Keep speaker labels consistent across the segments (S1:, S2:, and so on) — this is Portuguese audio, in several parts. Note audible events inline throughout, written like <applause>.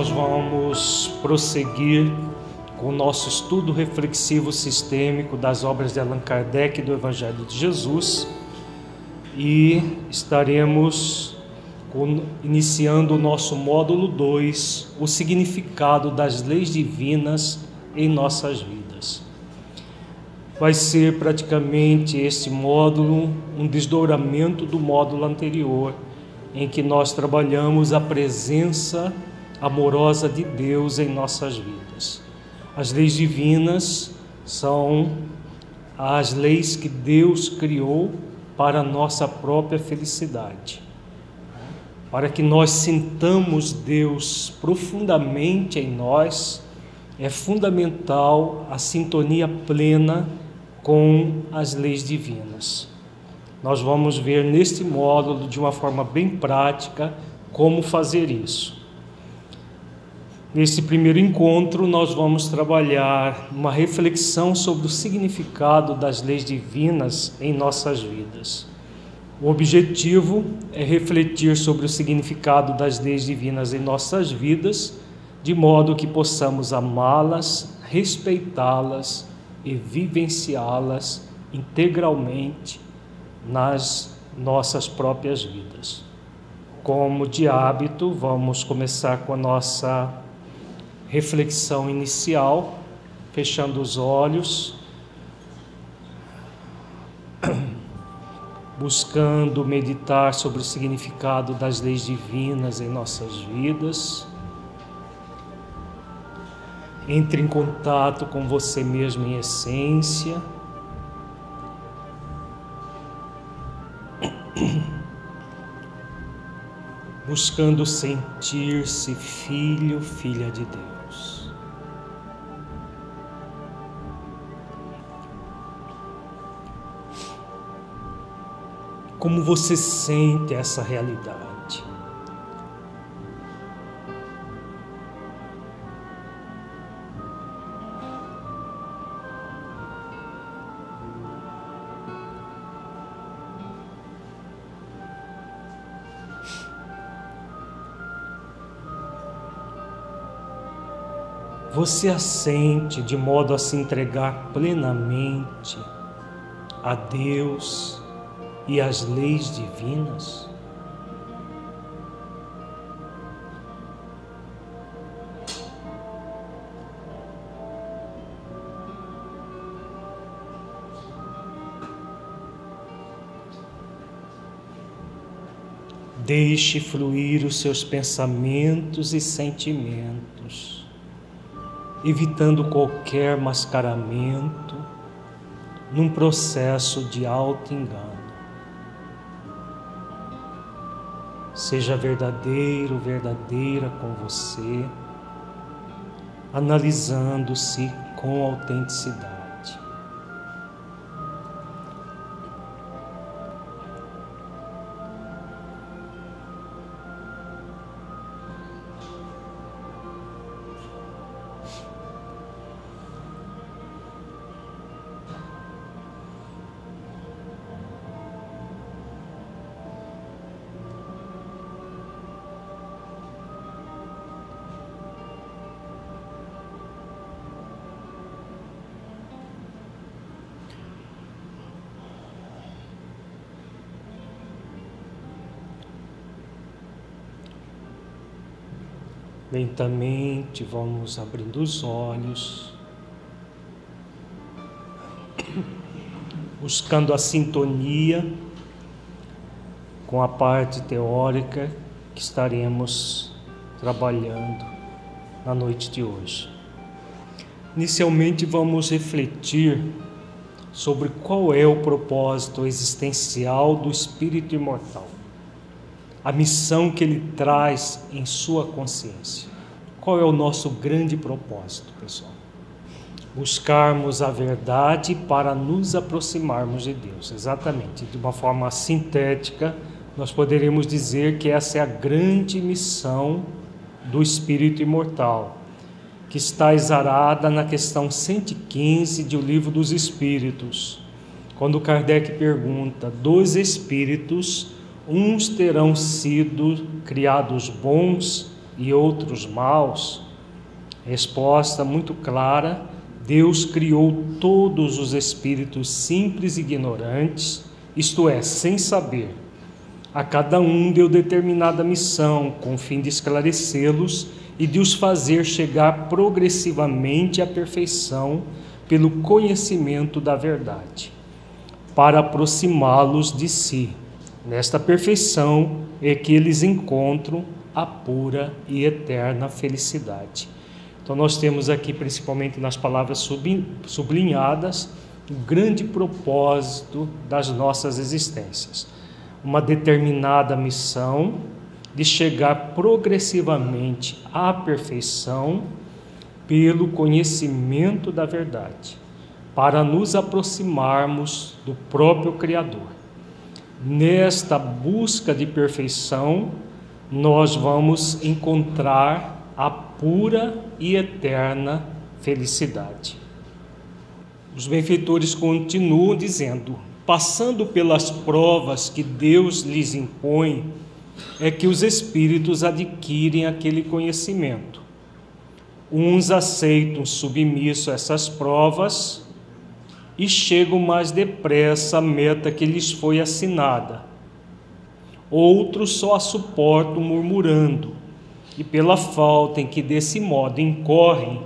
S1: nós vamos prosseguir com o nosso estudo reflexivo sistêmico das obras de Allan Kardec e do Evangelho de Jesus e estaremos iniciando o nosso módulo 2, o significado das leis divinas em nossas vidas. Vai ser praticamente este módulo um desdobramento do módulo anterior, em que nós trabalhamos a presença amorosa de Deus em nossas vidas. As leis divinas são as leis que Deus criou para a nossa própria felicidade. Para que nós sintamos Deus profundamente em nós, é fundamental a sintonia plena com as leis divinas. Nós vamos ver neste módulo, de uma forma bem prática, como fazer isso. Nesse primeiro encontro, nós vamos trabalhar uma reflexão sobre o significado das leis divinas em nossas vidas. O objetivo é refletir sobre o significado das leis divinas em nossas vidas, de modo que possamos amá-las, respeitá-las e vivenciá-las integralmente nas nossas próprias vidas. Como de hábito, vamos começar com a nossa reflexão inicial, fechando os olhos, <clears throat> buscando meditar sobre o significado das leis divinas em nossas vidas. Entre em contato com você mesmo em essência. <clears throat> Buscando sentir-se filho, filha de Deus. Como você sente essa realidade? Você a sente de modo a se entregar plenamente a Deus e as leis divinas? Deixe fluir os seus pensamentos e sentimentos, evitando qualquer mascaramento num processo de auto-engano. Seja verdadeiro, verdadeira com você, analisando-se com autenticidade. Lentamente vamos abrindo os olhos, buscando a sintonia com a parte teórica que estaremos trabalhando na noite de hoje. Inicialmente vamos refletir sobre qual é o propósito existencial do espírito imortal a missão que ele traz em sua consciência. Qual é o nosso grande propósito, pessoal? Buscarmos a verdade para nos aproximarmos de Deus. Exatamente. De uma forma sintética, nós poderíamos dizer que essa é a grande missão do espírito imortal, que está exarada na questão 115 de O Livro dos Espíritos, quando Kardec pergunta: dos espíritos uns terão sido criados bons e outros maus? Resposta muito clara: Deus criou todos os espíritos simples e ignorantes, isto é, sem saber. A cada um deu determinada missão, com o fim de esclarecê-los e de os fazer chegar progressivamente à perfeição pelo conhecimento da verdade, para aproximá-los de si. Nesta perfeição é que eles encontram a pura e eterna felicidade. Então, nós temos aqui, principalmente nas palavras sublinhadas, o grande propósito das nossas existências. Uma determinada missão de chegar progressivamente à perfeição pelo conhecimento da verdade, para nos aproximarmos do próprio Criador. Nesta busca de perfeição, nós vamos encontrar a pura e eterna felicidade. Os benfeitores continuam dizendo: passando pelas provas que Deus lhes impõe, é que os espíritos adquirem aquele conhecimento Uns aceitam submisso essas provas e chegam mais depressa à meta que lhes foi assinada. Outros só a suportam murmurando, e pela falta em que desse modo incorrem,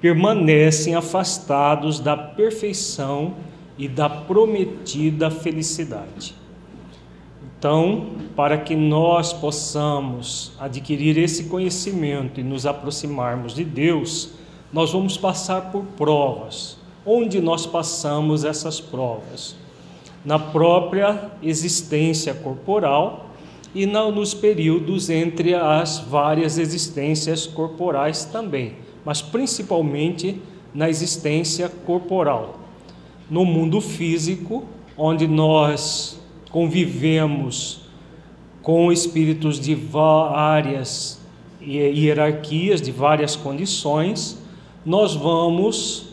S1: permanecem afastados da perfeição e da prometida felicidade. Então, para que nós possamos adquirir esse conhecimento e nos aproximarmos de Deus, nós vamos passar por provas. Onde nós passamos essas provas? Na própria existência corporal e nos períodos entre as várias existências corporais também, mas principalmente na existência corporal. No mundo físico, onde nós convivemos com espíritos de várias hierarquias, de várias condições, nós vamos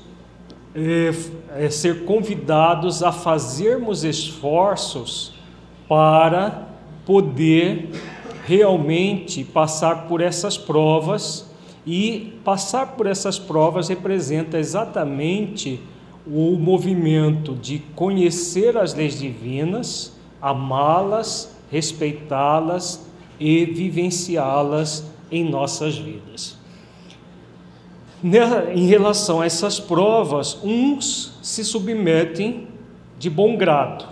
S1: é, ser convidados a fazermos esforços para poder realmente passar por essas provas e passar por essas provas representa exatamente o movimento de conhecer as leis divinas amá-las, respeitá-las e vivenciá-las em nossas vidas. Em relação a essas provas, uns se submetem de bom grado,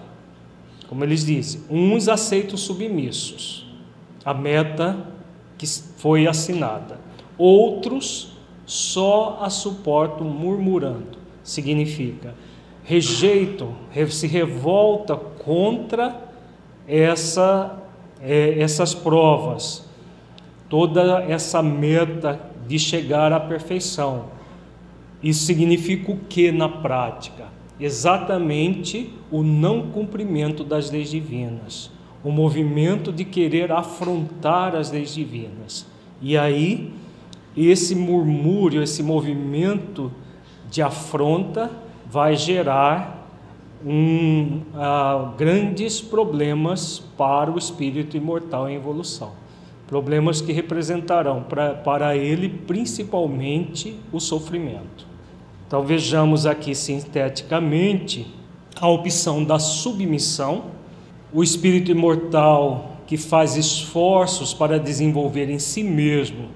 S1: como eles dizem, uns aceitam submissos, a meta que foi assinada, outros só a suportam murmurando. Significa, rejeitam, se revoltam contra essa, é, essas provas, toda essa meta de chegar à perfeição. Isso significa o que na prática? Exatamente o não cumprimento das leis divinas, o movimento de querer afrontar as leis divinas. E aí, esse murmúrio, esse movimento de afronta vai gerar um, uh, grandes problemas para o espírito imortal em evolução. Problemas que representarão pra, para ele principalmente o sofrimento. Então vejamos aqui sinteticamente a opção da submissão, o espírito imortal que faz esforços para desenvolver em si mesmo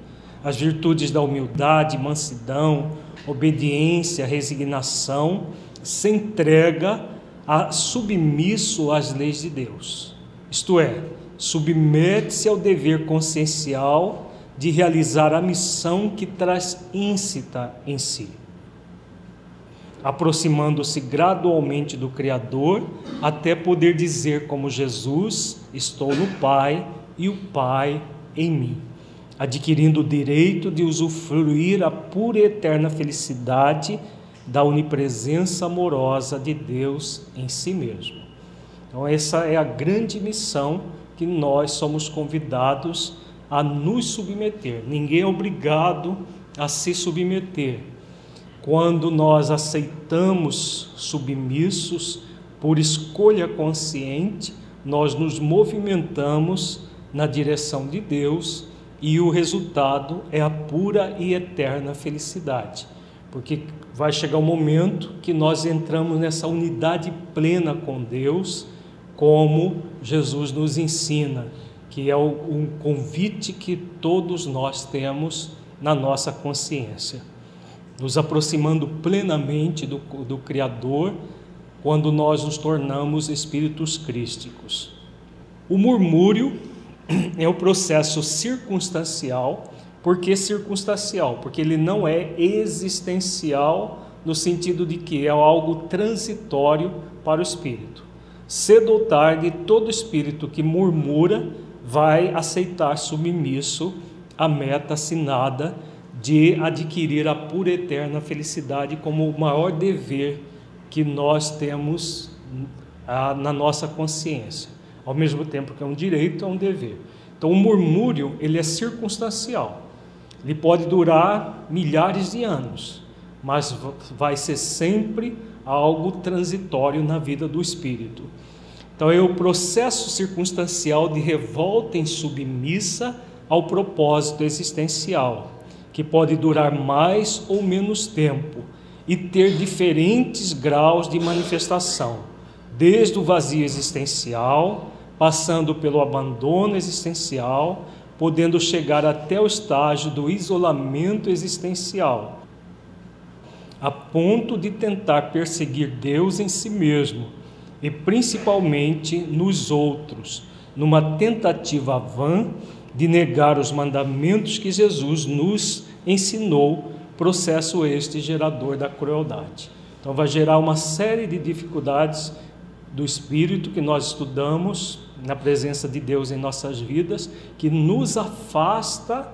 S1: as virtudes da humildade, mansidão, obediência, resignação, se entrega a submisso às leis de Deus. Isto é, submete-se ao dever consciencial de realizar a missão que traz íncita em si, aproximando-se gradualmente do Criador até poder dizer, como Jesus: Estou no Pai e o Pai em mim, adquirindo o direito de usufruir a pura e eterna felicidade da onipresença amorosa de Deus em si mesmo. Então, essa é a grande missão que nós somos convidados a nos submeter. Ninguém é obrigado a se submeter. Quando nós aceitamos submissos por escolha consciente, nós nos movimentamos na direção de Deus e o resultado é a pura e eterna felicidade. Porque vai chegar o um momento que nós entramos nessa unidade plena com Deus, como Jesus nos ensina, que é um convite que todos nós temos na nossa consciência, nos aproximando plenamente do, do Criador quando nós nos tornamos espíritos crísticos. O murmúrio <clears throat> é o processo circunstancial. Por que circunstancial? Porque ele não é existencial no sentido de que é algo transitório para o espírito. Cedo ou tarde, todo espírito que murmura vai aceitar submisso a meta assinada de adquirir a pura eterna felicidade como o maior dever que nós temos ah, na nossa consciência. Ao mesmo tempo que é um direito, é um dever. Então, o murmúrio ele é circunstancial. Ele pode durar milhares de anos, mas vai ser sempre algo transitório na vida do espírito. Então, é o processo circunstancial de revolta insubmissa ao propósito existencial, que pode durar mais ou menos tempo e ter diferentes graus de manifestação, desde o vazio existencial, passando pelo abandono existencial, podendo chegar até o estágio do isolamento existencial, a ponto de tentar perseguir Deus em si mesmo e principalmente nos outros, numa tentativa vã de negar os mandamentos que Jesus nos ensinou, processo este gerador da crueldade. Então, vai gerar uma série de dificuldades do espírito que nós estudamos na presença de Deus em nossas vidas, que nos afasta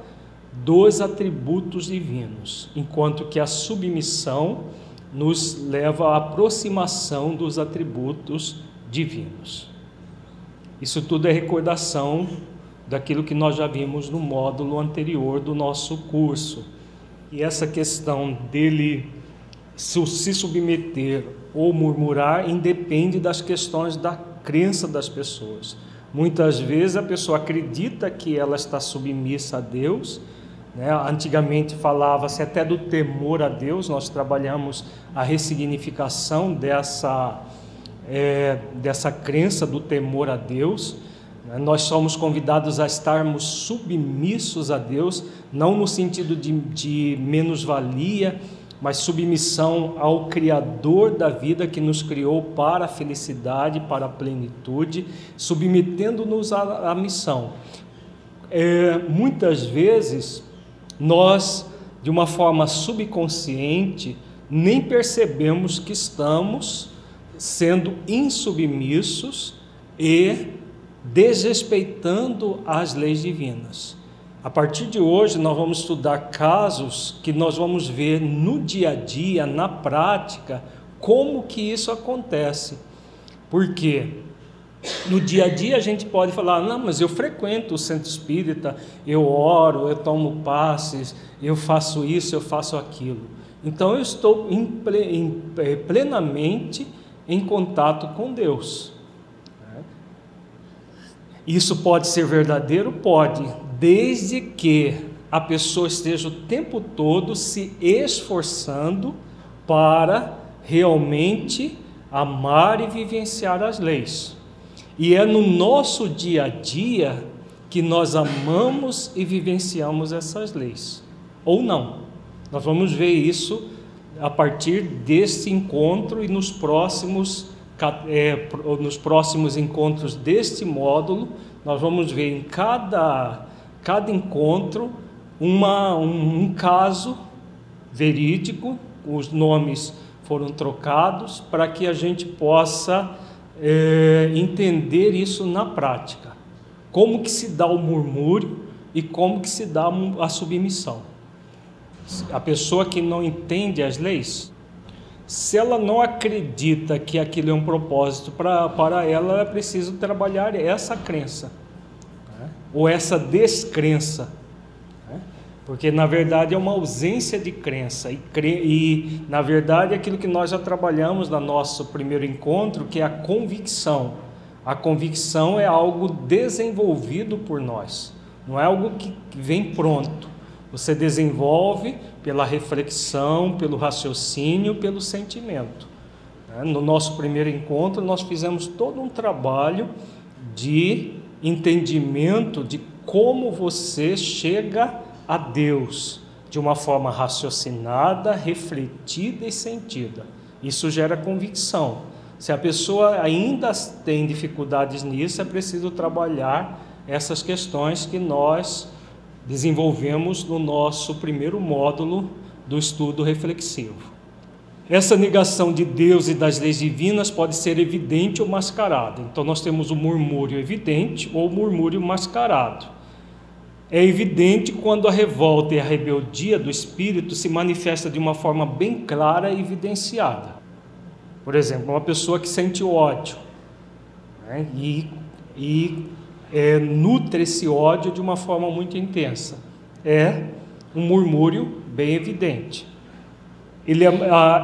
S1: dos atributos divinos, enquanto que a submissão nos leva à aproximação dos atributos divinos. Isso tudo é recordação daquilo que nós já vimos no módulo anterior do nosso curso. E essa questão dele se submeter ou murmurar independe das questões da crença das pessoas. Muitas vezes a pessoa acredita que ela está submissa a Deus. Né? Antigamente falava-se até do temor a Deus, nós trabalhamos a ressignificação dessa, é, dessa crença do temor a Deus. Né? Nós somos convidados a estarmos submissos a Deus, não no sentido de, de menos-valia, mas submissão ao Criador da vida que nos criou para a felicidade, para a plenitude, submetendo-nos à, à, missão. É, muitas vezes, nós, de uma forma subconsciente, nem percebemos que estamos sendo insubmissos e desrespeitando as leis divinas. A partir de hoje, nós vamos estudar casos que nós vamos ver no dia a dia, na prática, como que isso acontece. Porque no dia a dia a gente pode falar: não, mas eu frequento o centro espírita, eu oro, eu tomo passes, eu faço isso, eu faço aquilo. Então eu estou eh, plenamente em contato com Deus. Isso pode ser verdadeiro? Pode, desde que a pessoa esteja o tempo todo se esforçando para realmente amar e vivenciar as leis. E é no nosso dia a dia que nós amamos e vivenciamos essas leis, ou não. Nós vamos ver isso a partir desse encontro e nos próximos, é, nos próximos encontros deste módulo, nós vamos ver em cada cada encontro uma, um, um caso verídico, os nomes foram trocados para que a gente possa é, entender isso na prática. Como que se dá o murmúrio e como que se dá a submissão. A pessoa que não entende as leis, se ela não acredita que aquilo é um propósito para, para ela, é preciso trabalhar essa crença ou essa descrença. Porque na verdade é uma ausência de crença, e, cre... e na verdade é aquilo que nós já trabalhamos no nosso primeiro encontro, que é a convicção. A convicção é algo desenvolvido por nós. não é algo que vem pronto. Você desenvolve pela reflexão, pelo raciocínio, pelo sentimento. Né? No nosso primeiro encontro, nós fizemos todo um trabalho de entendimento de como você chega a Deus de uma forma raciocinada, refletida e sentida. Isso gera convicção. Se a pessoa ainda tem dificuldades nisso, é preciso trabalhar essas questões que nós desenvolvemos no nosso primeiro módulo do estudo reflexivo. Essa negação de Deus e das leis divinas pode ser evidente ou mascarada. Então, nós temos o murmúrio evidente ou o murmúrio mascarado. É evidente quando a revolta e a rebeldia do espírito se manifesta de uma forma bem clara e evidenciada. Por exemplo, uma pessoa que sente ódio né, e, e é, nutre esse ódio de uma forma muito intensa. É um murmúrio bem evidente. Ele é,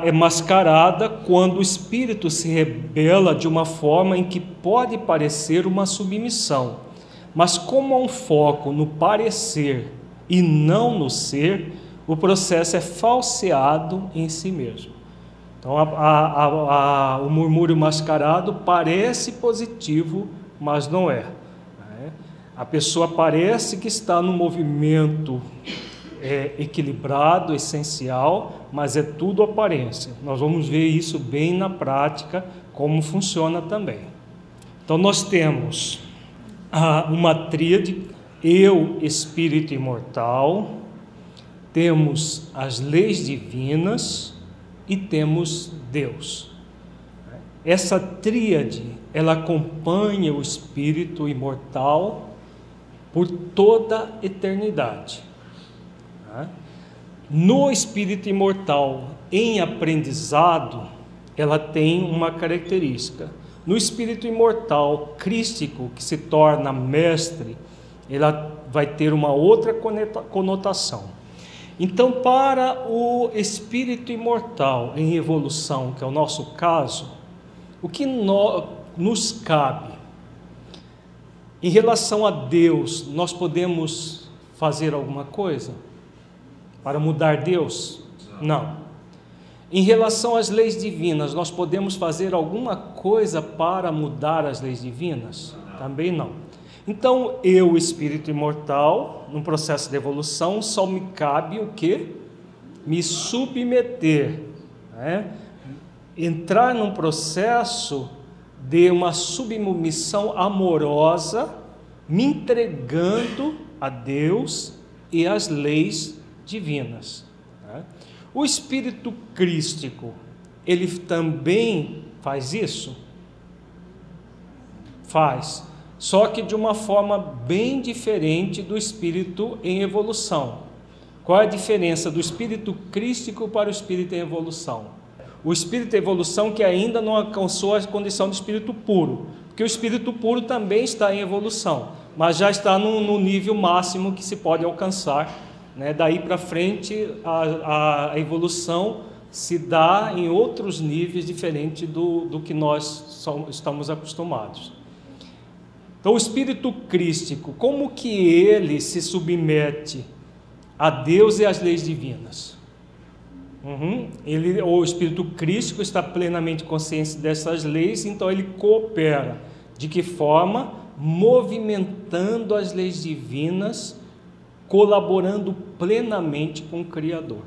S1: é mascarada quando o espírito se rebela de uma forma em que pode parecer uma submissão, mas como há um foco no parecer e não no ser, o processo é falseado em si mesmo. Então, a, a, a, o murmúrio mascarado parece positivo, mas não é. Né? A pessoa parece que está no movimento é, equilibrado, essencial, mas é tudo aparência. Nós vamos ver isso bem na prática, como funciona também. Então, nós temos uma tríade: eu, espírito imortal, temos as leis divinas e temos Deus. Essa tríade, ela acompanha o espírito imortal por toda a eternidade. No espírito imortal em aprendizado, ela tem uma característica. No espírito imortal crístico, que se torna mestre, ela vai ter uma outra conotação. Então, para o espírito imortal em evolução, que é o nosso caso, o que no, nos cabe? Em relação a Deus, nós podemos fazer alguma coisa para mudar Deus? Não. Em relação às leis divinas, nós podemos fazer alguma coisa para mudar as leis divinas? Também não. Então, eu, espírito imortal, num processo de evolução, só me cabe o que? Me submeter, né? entrar num processo de uma submissão amorosa, me entregando a Deus e às leis divinas. O espírito crístico, ele também faz isso? Faz só que de uma forma bem diferente do espírito em evolução. Qual é a diferença do espírito crístico para o espírito em evolução? O espírito em evolução que ainda não alcançou a condição de espírito puro, porque o espírito puro também está em evolução, mas já está no, no nível máximo que se pode alcançar. Né? Daí para frente, a, a, evolução se dá em outros níveis diferentes do, do que nós somos, estamos acostumados. Então, o espírito crístico, como que ele se submete a Deus e às leis divinas? Uhum. Ele, o espírito crístico está plenamente consciente dessas leis, então ele coopera. De que forma? Movimentando as leis divinas, colaborando plenamente com o Criador.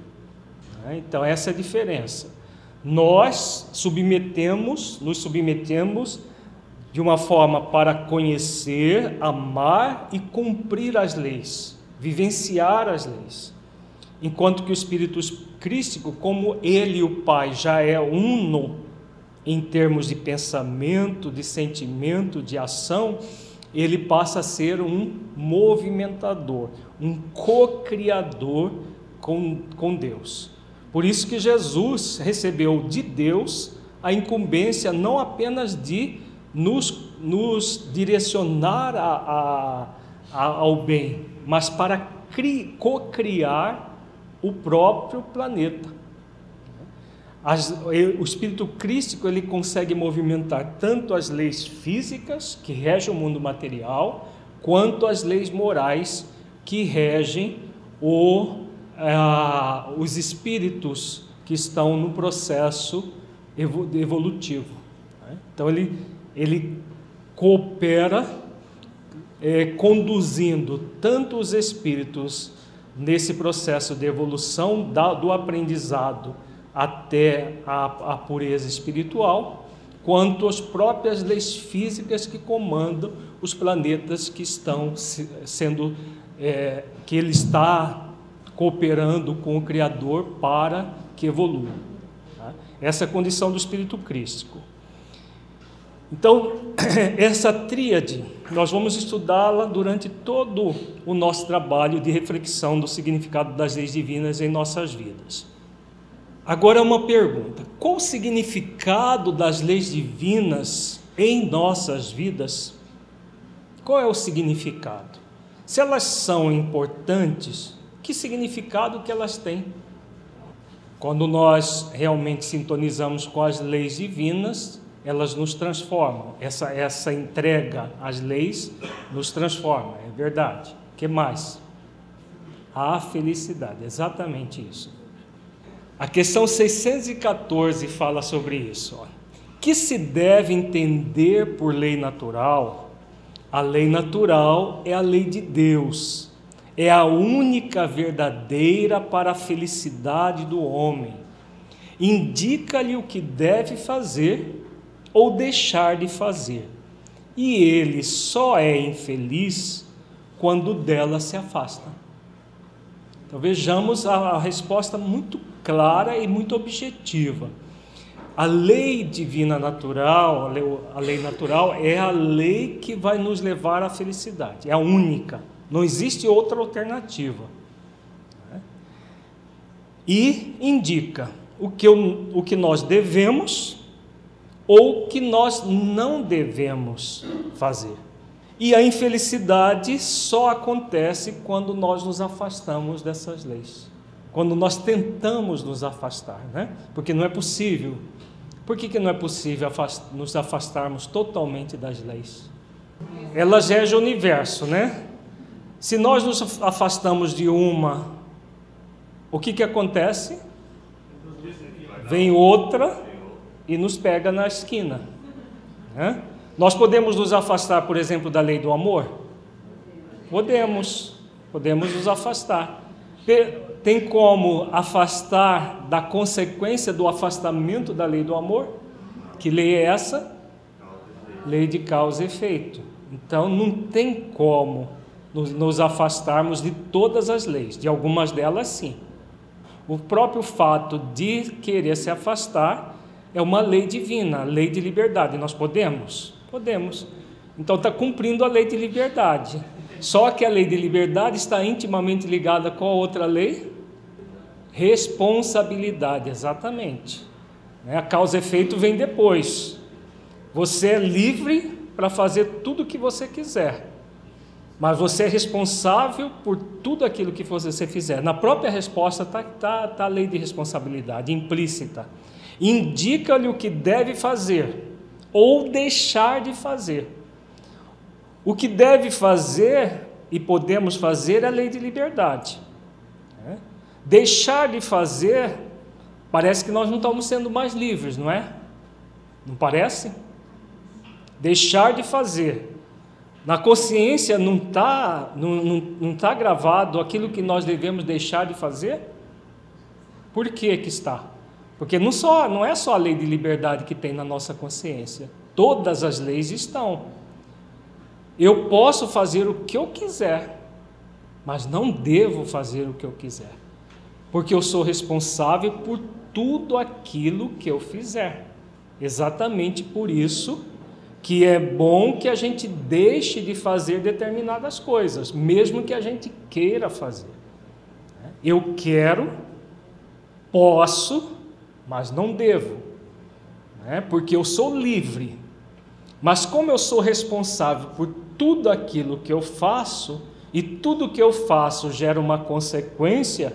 S1: Né? Então, essa é a diferença. Nós submetemos, nos submetemos de uma forma para conhecer, amar e cumprir as leis, vivenciar as leis. Enquanto que o Espírito Crístico, como ele e o Pai já é uno em termos de pensamento, de sentimento, de ação, ele passa a ser um movimentador, um co-criador com, com Deus. Por isso que Jesus recebeu de Deus a incumbência não apenas de nos, nos direcionar a, a, a, ao bem, mas para co-criar o próprio planeta. As, o espírito crístico ele consegue movimentar tanto as leis físicas que regem o mundo material, quanto às leis morais que regem o, ah, os espíritos que estão no processo evolutivo. Né? Então ele, ele coopera é, conduzindo tanto os espíritos nesse processo de evolução da, do aprendizado até a, a pureza espiritual, quanto as próprias leis físicas que comandam os planetas que estão sendo é, que ele está cooperando com o Criador para que evolua. Tá? Essa é a condição do espírito crístico. Então, <clears throat> essa tríade, nós vamos estudá-la durante todo o nosso trabalho de reflexão do significado das leis divinas em nossas vidas. Agora, uma pergunta: qual o significado das leis divinas em nossas vidas? Qual é o significado? Se elas são importantes, que significado que elas têm? Quando nós realmente sintonizamos com as leis divinas, elas nos transformam. Essa, essa entrega às leis nos transforma, é verdade. O que mais? A felicidade, exatamente isso. A questão 614 fala sobre isso. Ó. Que se deve entender por lei natural? A lei natural é a lei de Deus, é a única verdadeira para a felicidade do homem. Indica-lhe o que deve fazer ou deixar de fazer. E ele só é infeliz quando dela se afasta. Então vejamos a, resposta muito clara e muito objetiva. A lei divina natural, a lei, natural é a lei que vai nos levar à felicidade, é a única, não existe outra alternativa. E indica o que, o que nós devemos ou que nós não devemos fazer. E a infelicidade só acontece quando nós nos afastamos dessas leis. Quando nós tentamos nos afastar, né? Porque não é possível. Por que, que não é possível nos afastarmos totalmente das leis? Ela rege o universo, né? Se nós nos afastamos de uma, o que, que acontece? Vem outra e nos pega na esquina. Né? Nós podemos nos afastar, por exemplo, da lei do amor? Podemos, podemos nos afastar. Tem como afastar da consequência do afastamento da lei do amor? Que lei é essa? Lei de causa e efeito. Então não tem como nos afastarmos de todas as leis, de algumas delas sim. O próprio fato de querer se afastar é uma lei divina, lei de liberdade. Nós podemos? Podemos. Então está cumprindo a lei de liberdade. Só que a lei de liberdade está intimamente ligada com a outra lei? Responsabilidade, exatamente. Né? A causa e efeito vem depois. Você é livre para fazer tudo o que você quiser. Mas você é responsável por tudo aquilo que você fizer. Na própria resposta está tá, tá a lei de responsabilidade implícita indica-lhe o que deve fazer ou deixar de fazer. O que deve fazer e podemos fazer é a lei de liberdade. Né? Deixar de fazer, parece que nós não estamos sendo mais livres, não é? Não parece? Deixar de fazer. Na consciência não está não, não, não tá gravado aquilo que nós devemos deixar de fazer? Por que que está? Porque não, só, não é só a lei de liberdade que tem na nossa consciência, todas as leis estão. Eu posso fazer o que eu quiser, mas não devo fazer o que eu quiser, porque eu sou responsável por tudo aquilo que eu fizer. Exatamente por isso que é bom que a gente deixe de fazer determinadas coisas, mesmo que a gente queira fazer. Eu quero, posso, mas não devo, né? porque eu sou livre. Mas como eu sou responsável por tudo aquilo que eu faço, e tudo que eu faço gera uma consequência,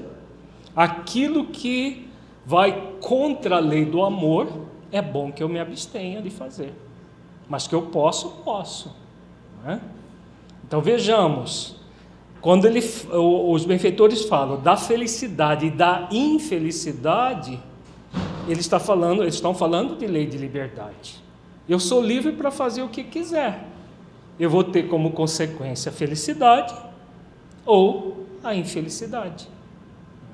S1: aquilo que vai contra a lei do amor, é bom que eu me abstenha de fazer. Mas que eu posso, posso. Né? Então vejamos, quando ele, os benfeitores falam da felicidade e da infelicidade, falando, eles estão falando de lei de liberdade. Eu sou livre para fazer o que quiser. Eu vou ter como consequência a felicidade ou a infelicidade.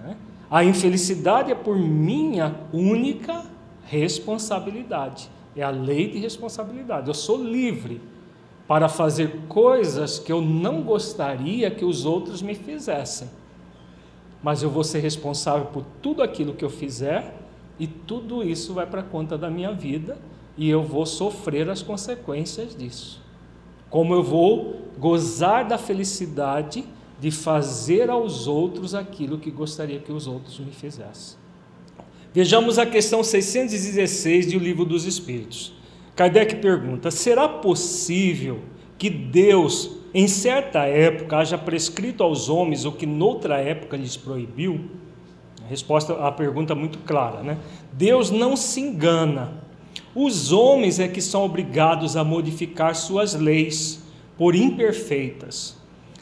S1: Né? A infelicidade é por minha única responsabilidade. É a lei de responsabilidade. Eu sou livre para fazer coisas que eu não gostaria que os outros me fizessem. Mas eu vou ser responsável por tudo aquilo que eu fizer e tudo isso vai para conta da minha vida e eu vou sofrer as consequências disso. Como eu vou gozar da felicidade de fazer aos outros aquilo que gostaria que os outros me fizessem. Vejamos a questão 616 do Livro dos Espíritos. Kardec pergunta: será possível que Deus, em certa época, haja prescrito aos homens o que noutra época lhes proibiu? A resposta à pergunta é muito clara, né? Deus não se engana. Os homens é que são obrigados a modificar suas leis, por imperfeitas.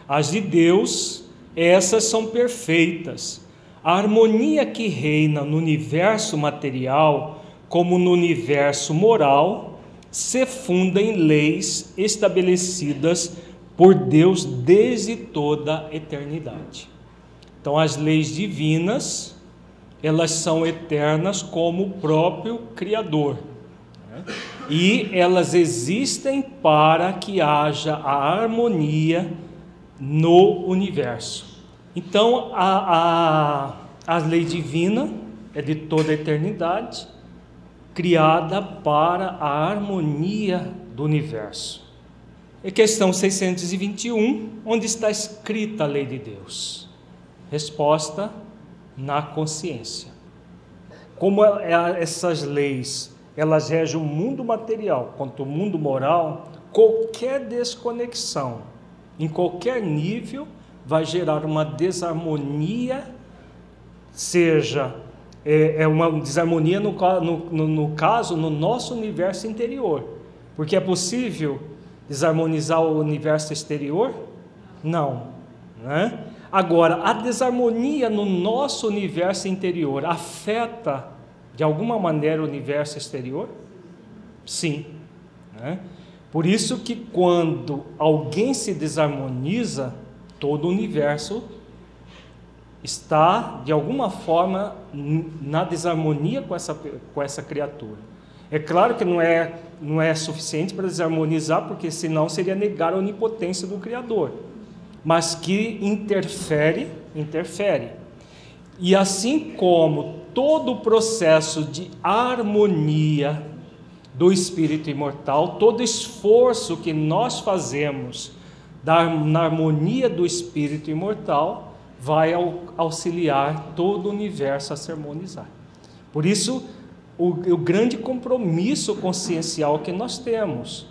S1: As de Deus, essas são perfeitas. A harmonia que reina no universo material, como no universo moral, se funda em leis estabelecidas por Deus desde toda a eternidade. Então, as leis divinas, elas são eternas como o próprio Criador. E elas existem para que haja a harmonia no universo. Então, a, a, a lei divina é de toda a eternidade, criada para a harmonia do universo. É questão 621, onde está escrita a lei de Deus. Resposta: na consciência. Como é, é, essas leis elas regem o mundo material quanto o mundo moral, qualquer desconexão em qualquer nível vai gerar uma desarmonia, seja é, é uma desarmonia no, no, no, caso no nosso universo interior, porque é possível desarmonizar o universo exterior? Não, né? Agora, a desarmonia no nosso universo interior afeta de alguma maneira o universo exterior? Sim. Né? Por isso que quando alguém se desarmoniza, todo o universo está de alguma forma na desarmonia com essa, com essa criatura. É claro que não é, não é suficiente para desarmonizar, porque senão seria negar a onipotência do Criador mas que interfere, interfere. E assim como todo o processo de harmonia do espírito imortal, todo esforço que nós fazemos na harmonia do espírito imortal, vai auxiliar todo o universo a se harmonizar. Por isso, o, o grande compromisso consciencial que nós temos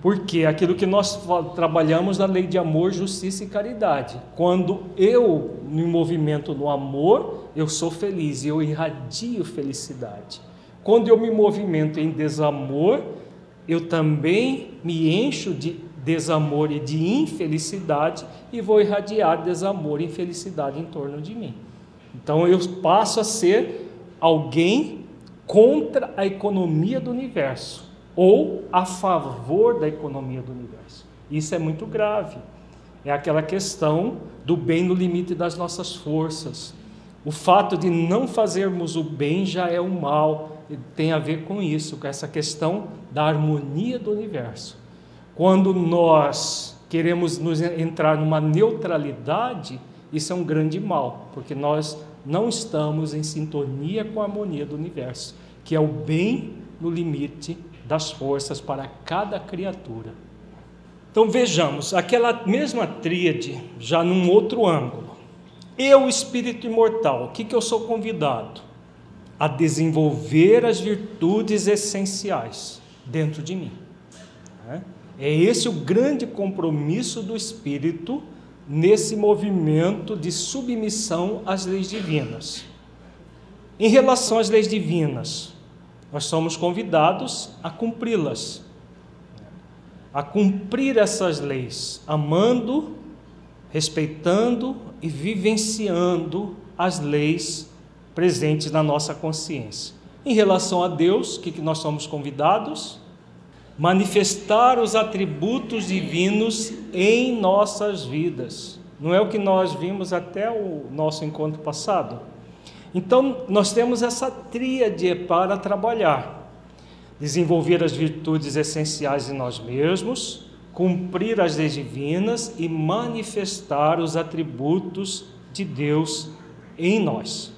S1: porque aquilo que nós trabalhamos na lei de amor, justiça e caridade. Quando eu me movimento no amor, eu sou feliz e eu irradio felicidade. Quando eu me movimento em desamor, eu também me encho de desamor e de infelicidade e vou irradiar desamor e infelicidade em torno de mim. Então eu passo a ser alguém contra a economia do universo ou a favor da economia do universo. Isso é muito grave. É aquela questão do bem no limite das nossas forças. O fato de não fazermos o bem já é o mal, tem a ver com isso, com essa questão da harmonia do universo. Quando nós queremos nos entrar numa neutralidade, isso é um grande mal, porque nós não estamos em sintonia com a harmonia do universo, que é o bem no limite das forças para cada criatura. Então vejamos, aquela mesma tríade, já num outro ângulo. Eu, espírito imortal, o que, que eu sou convidado? A desenvolver as virtudes essenciais dentro de mim. Né? É esse o grande compromisso do espírito nesse movimento de submissão às leis divinas. Em relação às leis divinas, nós somos convidados a cumpri-las. a cumprir essas leis, amando, respeitando e vivenciando as leis presentes na nossa consciência. Em relação a Deus, o que nós somos convidados? Manifestar os atributos divinos em nossas vidas. Não é o que nós vimos até o nosso encontro passado? Então, nós temos essa tríade para trabalhar: desenvolver as virtudes essenciais em nós mesmos, cumprir as leis divinas e manifestar os atributos de Deus em nós.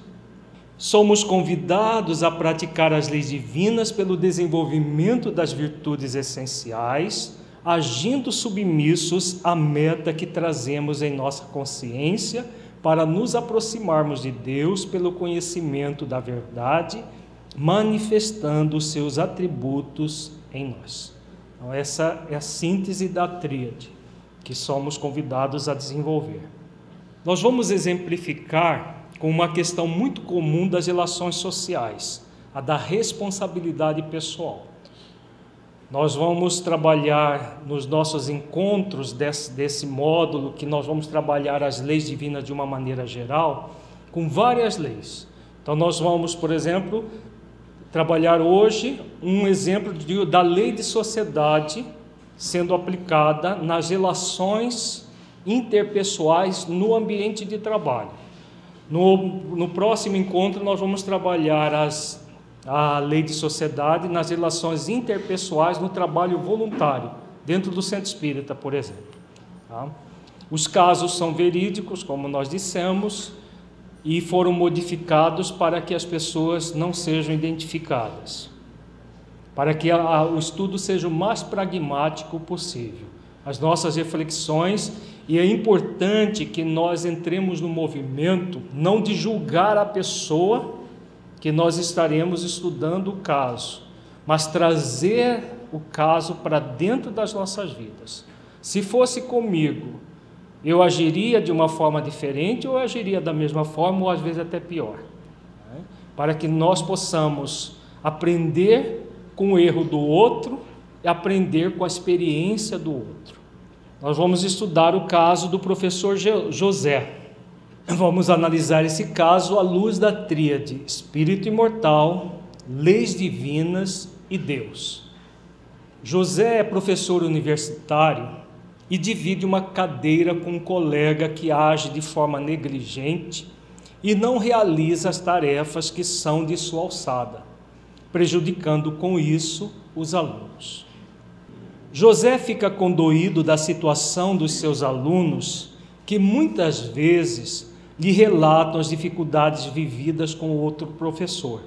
S1: Somos convidados a praticar as leis divinas pelo desenvolvimento das virtudes essenciais, agindo submissos à meta que trazemos em nossa consciência para nos aproximarmos de Deus pelo conhecimento da verdade, manifestando os seus atributos em nós. Então, essa é a síntese da tríade que somos convidados a desenvolver. Nós vamos exemplificar com uma questão muito comum das relações sociais, a da responsabilidade pessoal. Nós vamos trabalhar nos nossos encontros desse, desse módulo, que nós vamos trabalhar as leis divinas de uma maneira geral, com várias leis. Então, nós vamos, por exemplo, trabalhar hoje um exemplo de, da lei de sociedade sendo aplicada nas relações interpessoais no ambiente de trabalho. No, no próximo encontro, nós vamos trabalhar as a lei de sociedade nas relações interpessoais no trabalho voluntário, dentro do centro espírita, por exemplo. Tá? Os casos são verídicos, como nós dissemos, e foram modificados para que as pessoas não sejam identificadas, para que a, o estudo seja o mais pragmático possível. As nossas reflexões, e é importante que nós entremos no movimento não de julgar a pessoa que nós estaremos estudando o caso, mas trazer o caso para dentro das nossas vidas. Se fosse comigo, eu agiria de uma forma diferente ou agiria da mesma forma, ou às vezes até pior. Né? Para que nós possamos aprender com o erro do outro e aprender com a experiência do outro. Nós vamos estudar o caso do professor José. Vamos analisar esse caso à luz da tríade espírito imortal, leis divinas e Deus. José é professor universitário e divide uma cadeira com um colega que age de forma negligente e não realiza as tarefas que são de sua alçada, prejudicando com isso os alunos. José fica condoído da situação dos seus alunos, que muitas vezes lhe relatam as dificuldades vividas com outro professor.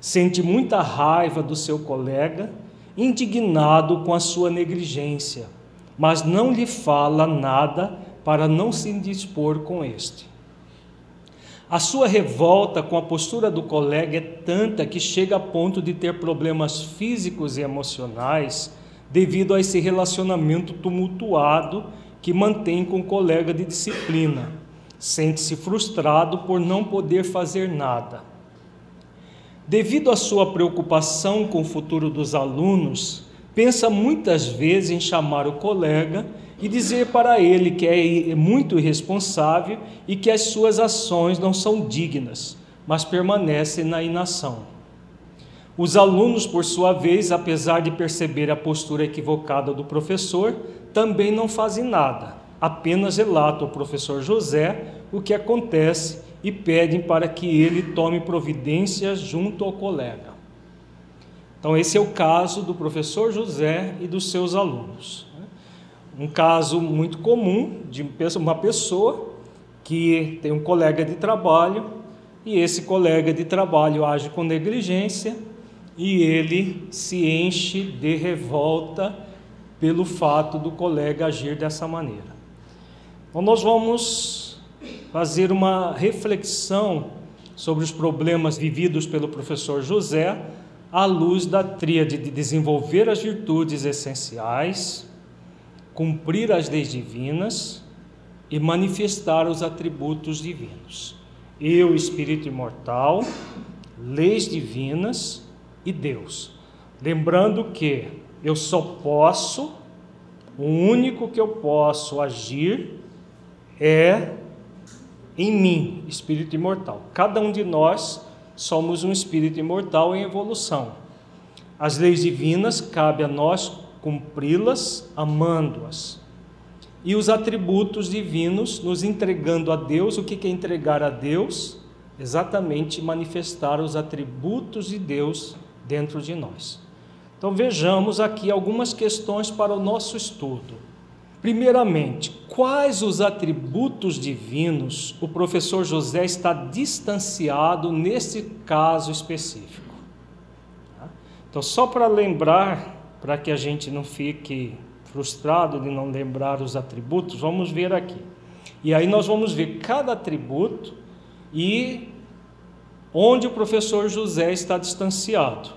S1: Sente muita raiva do seu colega, indignado com a sua negligência, mas não lhe fala nada para não se indispor com este. A sua revolta com a postura do colega é tanta que chega a ponto de ter problemas físicos e emocionais devido a esse relacionamento tumultuado que mantém com o colega de disciplina Sente-se frustrado por não poder fazer nada. Devido à sua preocupação com o futuro dos alunos, pensa muitas vezes em chamar o colega e dizer para ele que é muito irresponsável e que as suas ações não são dignas, mas permanecem na inação. Os alunos, por sua vez, apesar de perceber a postura equivocada do professor, também não fazem nada apenas relata ao professor José o que acontece e pedem para que ele tome providências junto ao colega. Então, esse é o caso do professor José e dos seus alunos. Um caso muito comum de uma pessoa que tem um colega de trabalho e esse colega de trabalho age com negligência e ele se enche de revolta pelo fato do colega agir dessa maneira. Então, nós vamos fazer uma reflexão sobre os problemas vividos pelo professor José à luz da tríade de desenvolver as virtudes essenciais, cumprir as leis divinas e manifestar os atributos divinos. Eu, espírito imortal, leis divinas e Deus. Lembrando que eu só posso O único que eu posso agir é em mim, espírito imortal. Cada um de nós somos um espírito imortal em evolução. As leis divinas cabe a nós cumpri-las amando-as. E os atributos divinos nos entregando a Deus, o que é entregar a Deus? Exatamente manifestar os atributos de Deus dentro de nós. Então vejamos aqui algumas questões para o nosso estudo. Primeiramente, quais os atributos divinos o professor José está distanciado nesse caso específico? Então, só para lembrar, para que a gente não fique frustrado de não lembrar os atributos, vamos ver aqui. E aí nós vamos ver cada atributo e onde o professor José está distanciado.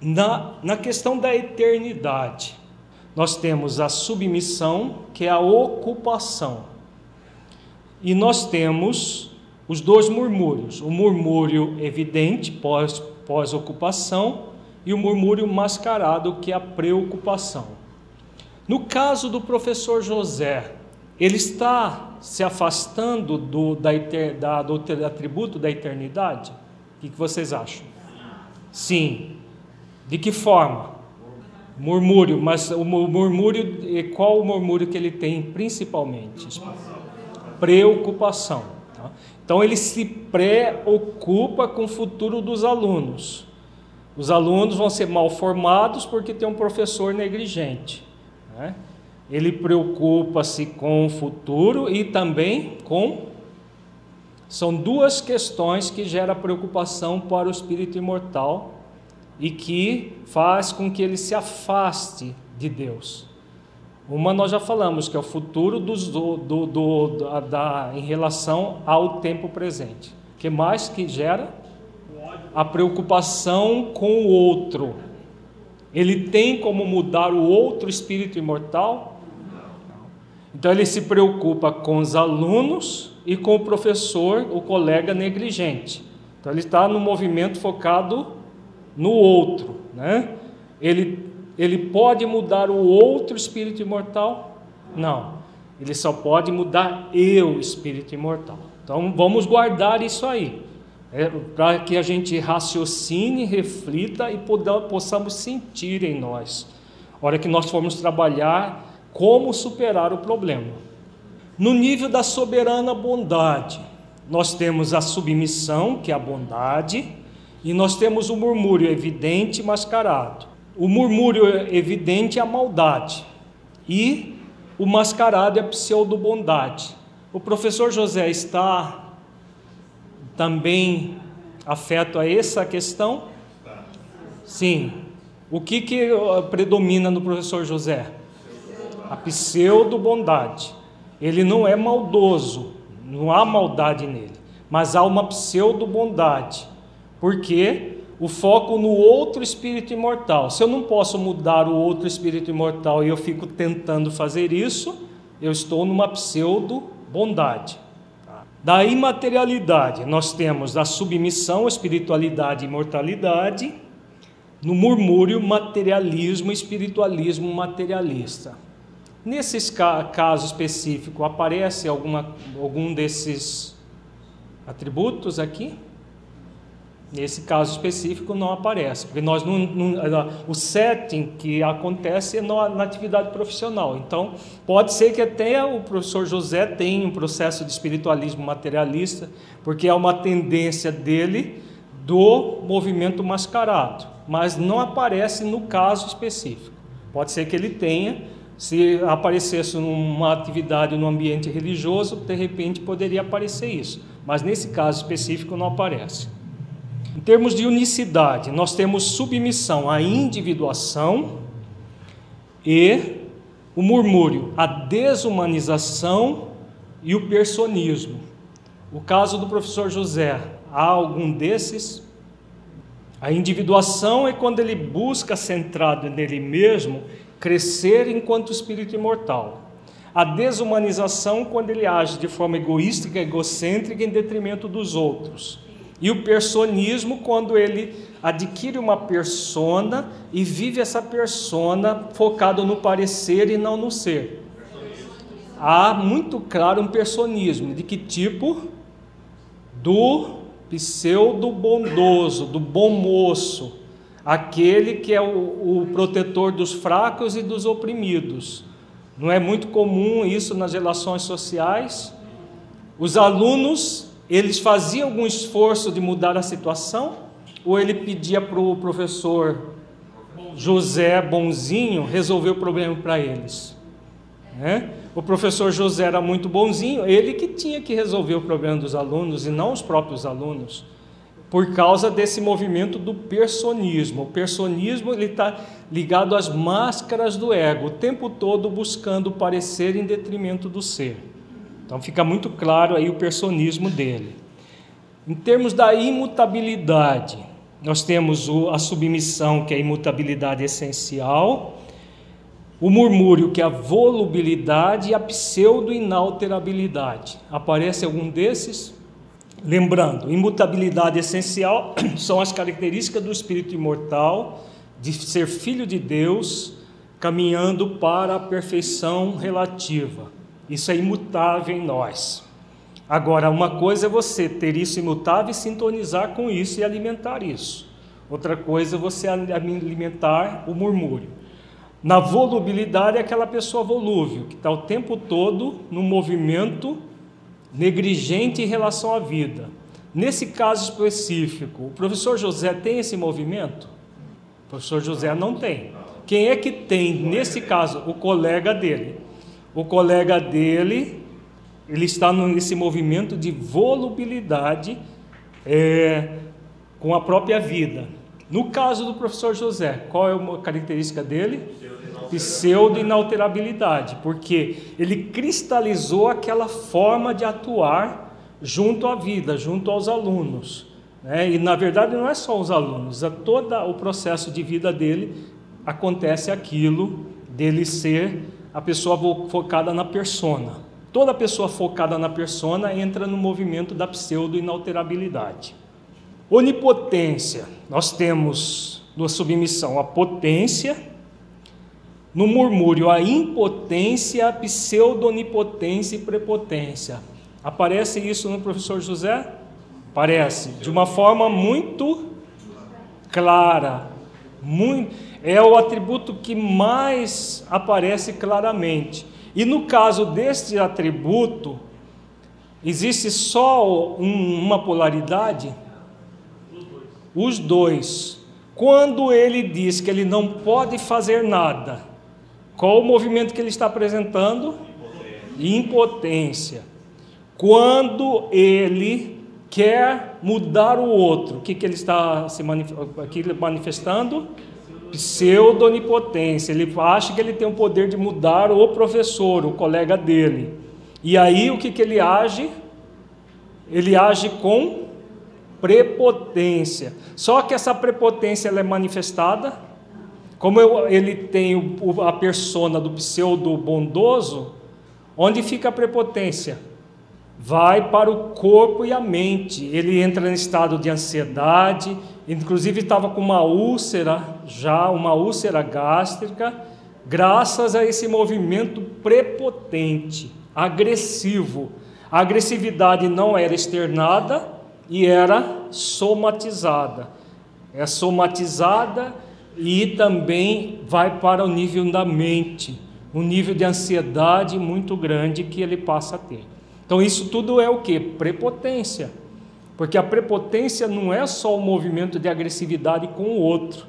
S1: Na, na questão da eternidade, nós temos a submissão, que é a ocupação. E nós temos os dois murmúrios: o murmúrio evidente, pós-ocupação, pós e o murmúrio mascarado, que é a preocupação. No caso do professor José, ele está se afastando do, da, da, do atributo da eternidade? O que, que vocês acham? Sim. De que forma? Murmúrio, mas o murmúrio, qual o murmúrio que ele tem principalmente? Preocupação. Tá? Então ele se preocupa com o futuro dos alunos. Os alunos vão ser mal formados porque tem um professor negligente. Né? Ele preocupa-se com o futuro e também com. São duas questões que geram preocupação para o espírito imortal e que faz com que ele se afaste de Deus. Uma nós já falamos, que é o futuro dos, do, do, do da, da, em relação ao tempo presente. Que mais que gera? A preocupação com o outro. Ele tem como mudar o outro espírito imortal? Então ele se preocupa com os alunos e com o professor, o colega negligente. Então ele está no movimento focado no outro, né? Ele, ele pode mudar o outro espírito imortal? Não. Ele só pode mudar eu, espírito imortal. Então vamos guardar isso aí, é, para que a gente raciocine, reflita e possamos sentir em nós, a hora que nós formos trabalhar como superar o problema. No nível da soberana bondade, nós temos a submissão, que é a bondade, e nós temos o murmúrio evidente mascarado. O murmúrio evidente é a maldade e o mascarado é a pseudo-bondade. O professor José está também afeto a essa questão? Sim. O que, que predomina no professor José? A pseudo-bondade. Ele não é maldoso, não há maldade nele, mas há uma pseudo-bondade porque o foco no outro espírito imortal. Se eu não posso mudar o outro espírito imortal e eu fico tentando fazer isso, eu estou numa pseudo bondade. Da imaterialidade, nós temos a submissão, espiritualidade e imortalidade. No murmúrio, materialismo, espiritualismo materialista. Nesse caso específico, aparece alguma, algum desses atributos aqui? Nesse caso específico não aparece, porque nós não, não, o setting que acontece é na, na, atividade profissional. Então, pode ser que até o professor José tenha um processo de espiritualismo materialista, porque é uma tendência dele do movimento mascarado, mas não aparece no caso específico. Pode ser que ele tenha, se aparecesse numa atividade no ambiente religioso, de repente poderia aparecer isso, mas nesse caso específico não aparece. Em termos de unicidade, nós temos submissão à individuação e o murmúrio, a desumanização e o personismo. O caso do professor José, há algum desses? A individuação é quando ele busca, centrado nele mesmo, crescer enquanto espírito imortal. A desumanização, quando ele age de forma egoística, egocêntrica, em detrimento dos outros. E o personismo, quando ele adquire uma persona e vive essa persona focado no parecer e não no ser. Há muito claro um personismo. De que tipo? Do pseudo bondoso, do bom moço, aquele que é o, o protetor dos fracos e dos oprimidos. Não é muito comum isso nas relações sociais? Os alunos, eles faziam algum esforço de mudar a situação? Ou ele pedia para o professor José Bonzinho resolver o problema para eles? Né? O professor José era muito bonzinho, ele que tinha que resolver o problema dos alunos e não os próprios alunos, por causa desse movimento do personismo. O personismo está ligado às máscaras do ego, o tempo todo buscando parecer em detrimento do ser. Então fica muito claro aí o personismo dele. Em termos da imutabilidade, nós temos a submissão, que é a imutabilidade essencial, o murmúrio, que é a volubilidade, e a pseudo-inalterabilidade. Aparece algum desses? Lembrando, imutabilidade essencial <coughs> são as características do espírito imortal, de ser filho de Deus, caminhando para a perfeição relativa. Isso é imutável em nós. Agora, uma coisa é você ter isso imutável e sintonizar com isso e alimentar isso. Outra coisa é você alimentar o murmúrio. Na volubilidade é aquela pessoa volúvel, que está o tempo todo no movimento negligente em relação à vida. Nesse caso específico, o professor José tem esse movimento? O professor José não tem. Quem é que tem, nesse caso, o colega dele? O colega dele, ele está nesse movimento de volubilidade é, com a própria vida. No caso do professor José, qual é a característica dele? Pseudo-inalterabilidade, porque ele cristalizou aquela forma de atuar junto à vida, junto aos alunos. Né? E na verdade não é só os alunos, é todo o processo de vida dele acontece aquilo dele ser a pessoa focada na persona. Toda pessoa focada na persona entra no movimento da pseudo-inalterabilidade. Onipotência, nós temos na submissão a potência, no murmúrio a impotência, a pseudo-onipotência e prepotência. Aparece isso no professor José? Parece, de uma forma muito clara, muito, é o atributo que mais aparece claramente. E no caso deste atributo, existe só um, uma polaridade? os dois. Quando ele diz que ele não pode fazer nada, qual o movimento que ele está apresentando? Impotência. Quando ele quer mudar o outro, o que, que ele está se manifestando? Pseudonipotência. Ele acha que ele tem o poder de mudar o professor, o colega dele. E aí o que, que ele age? Ele age com prepotência. Só que essa prepotência ela é manifestada, como eu, ele tem o, a persona do pseudo bondoso, onde fica a prepotência? Vai para o corpo e a mente. Ele entra em estado de ansiedade, inclusive estava com uma úlcera, já uma úlcera gástrica, graças a esse movimento prepotente, agressivo. A agressividade não era externada, e era somatizada. É somatizada e também vai para o nível da mente, um nível de ansiedade muito grande que ele passa a ter. Então isso tudo é o que? Prepotência. Porque a prepotência não é só o movimento de agressividade com o outro,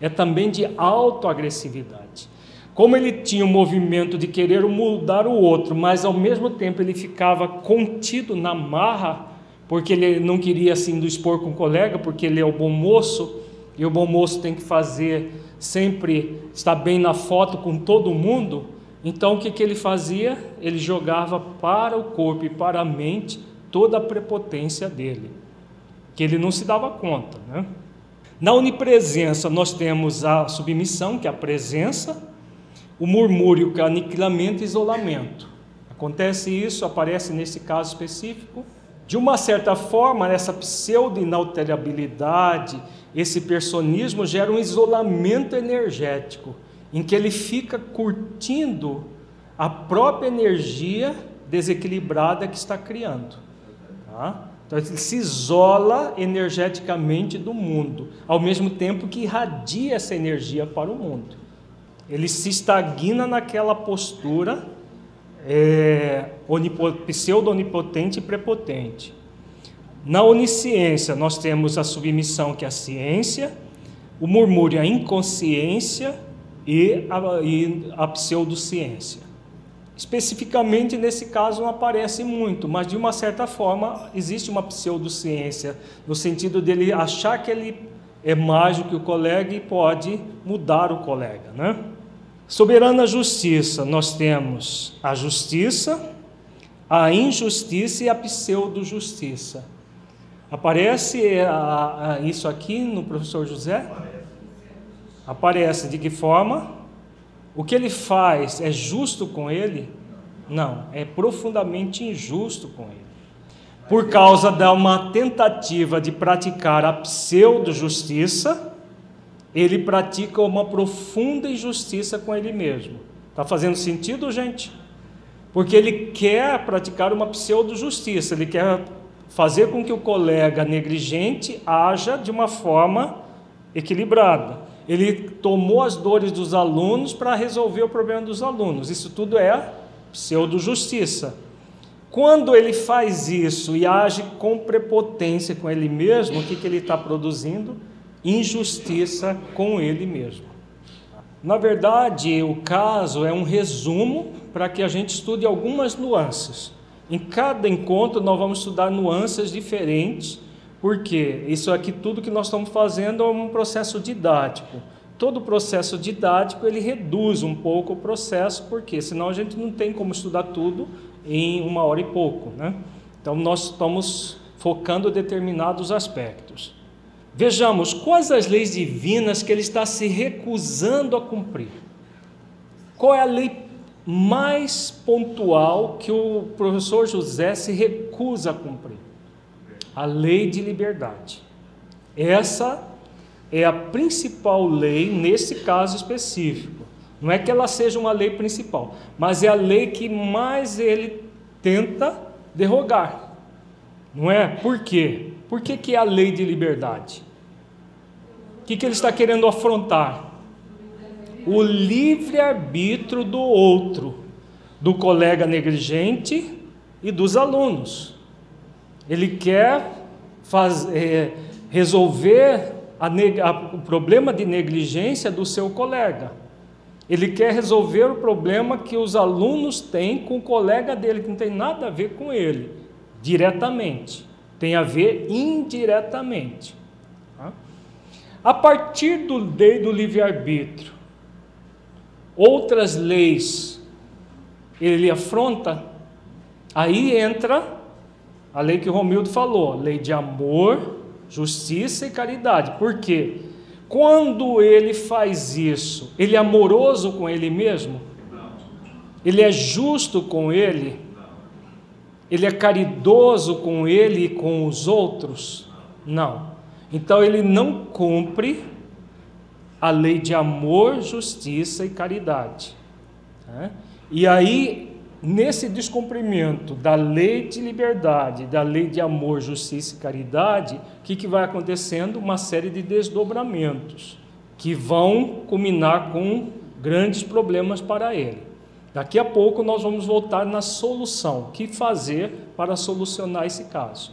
S1: é também de autoagressividade. Como ele tinha o movimento de querer mudar o outro, mas ao mesmo tempo ele ficava contido na marra porque ele não queria assim do expor com o colega, porque ele é o bom moço, e o bom moço tem que fazer sempre estar bem na foto com todo mundo. Então o que, que ele fazia? Ele jogava para o corpo e para a mente toda a prepotência dele, que ele não se dava conta. Né? Na onipresença nós temos a submissão, que é a presença, o murmúrio, que é aniquilamento e isolamento. Acontece isso, aparece nesse caso específico De uma certa forma, essa pseudo-inalterabilidade, esse personismo gera um isolamento energético, em que ele fica curtindo a própria energia desequilibrada que está criando. Tá? Então ele se isola energeticamente do mundo, ao mesmo tempo que irradia essa energia para o mundo. Ele se estagna naquela postura é, pseudo-onipotente e prepotente. Na onisciência, nós temos a submissão, que é a ciência, o murmúrio, a inconsciência e a, e a pseudociência. Especificamente nesse caso não aparece muito, mas de uma certa forma existe uma pseudociência, no sentido dele achar que ele é mais do que o colega e pode mudar o colega. Né? Soberana justiça, nós temos a justiça, a injustiça e a pseudo-justiça. Aparece a, a, isso aqui no professor José? Aparece de que forma? O que ele faz é justo com ele? Não, é profundamente injusto com ele. Por causa de uma tentativa de praticar a pseudo-justiça, ele pratica uma profunda injustiça com ele mesmo. Está fazendo sentido, gente? Porque ele quer praticar uma pseudo-justiça, ele quer fazer com que o colega negligente haja de uma forma equilibrada ele tomou as dores dos alunos para resolver o problema dos alunos. Isso tudo é pseudo-justiça. Quando ele faz isso e age com prepotência com ele mesmo, o que, que ele está produzindo? Injustiça com ele mesmo. Na verdade, o caso é um resumo para que a gente estude algumas nuances. Em cada encontro, nós vamos estudar nuances diferentes porque isso aqui tudo que nós estamos fazendo é um processo didático. Todo processo didático ele reduz um pouco o processo, porque senão a gente não tem como estudar tudo em uma hora e pouco, né? Então nós estamos focando determinados aspectos. Vejamos quais as leis divinas que ele está se recusando a cumprir. Qual é a lei mais pontual que o professor José se recusa a cumprir? A lei de liberdade. Essa é a principal lei nesse caso específico. Não é que ela seja uma lei principal, mas é a lei que mais ele tenta derrogar. Não é? Por quê? Por que, que é a lei de liberdade? O que, que ele está querendo afrontar? O livre-arbítrio do outro, do colega negligente e dos alunos. Ele quer faz, é, resolver a, a, o problema de negligência do seu colega. Ele quer resolver o problema que os alunos têm com o colega dele, que não tem nada a ver com ele, diretamente. Tem a ver indiretamente. Tá? A partir do lei do livre-arbítrio, outras leis ele afronta, aí entra a lei que o Romildo falou, lei de amor, justiça e caridade. Por quê? Quando ele faz isso, ele é amoroso com ele mesmo? Ele é justo com ele? Ele é caridoso com ele e com os outros? Não. Então ele não cumpre a lei de amor, justiça e caridade. Né? E aí nesse descumprimento da lei de liberdade, da lei de amor, justiça e caridade, o que, que vai acontecendo? Uma série de desdobramentos que vão culminar com grandes problemas para ele. Daqui a pouco nós vamos voltar na solução, o que fazer para solucionar esse caso.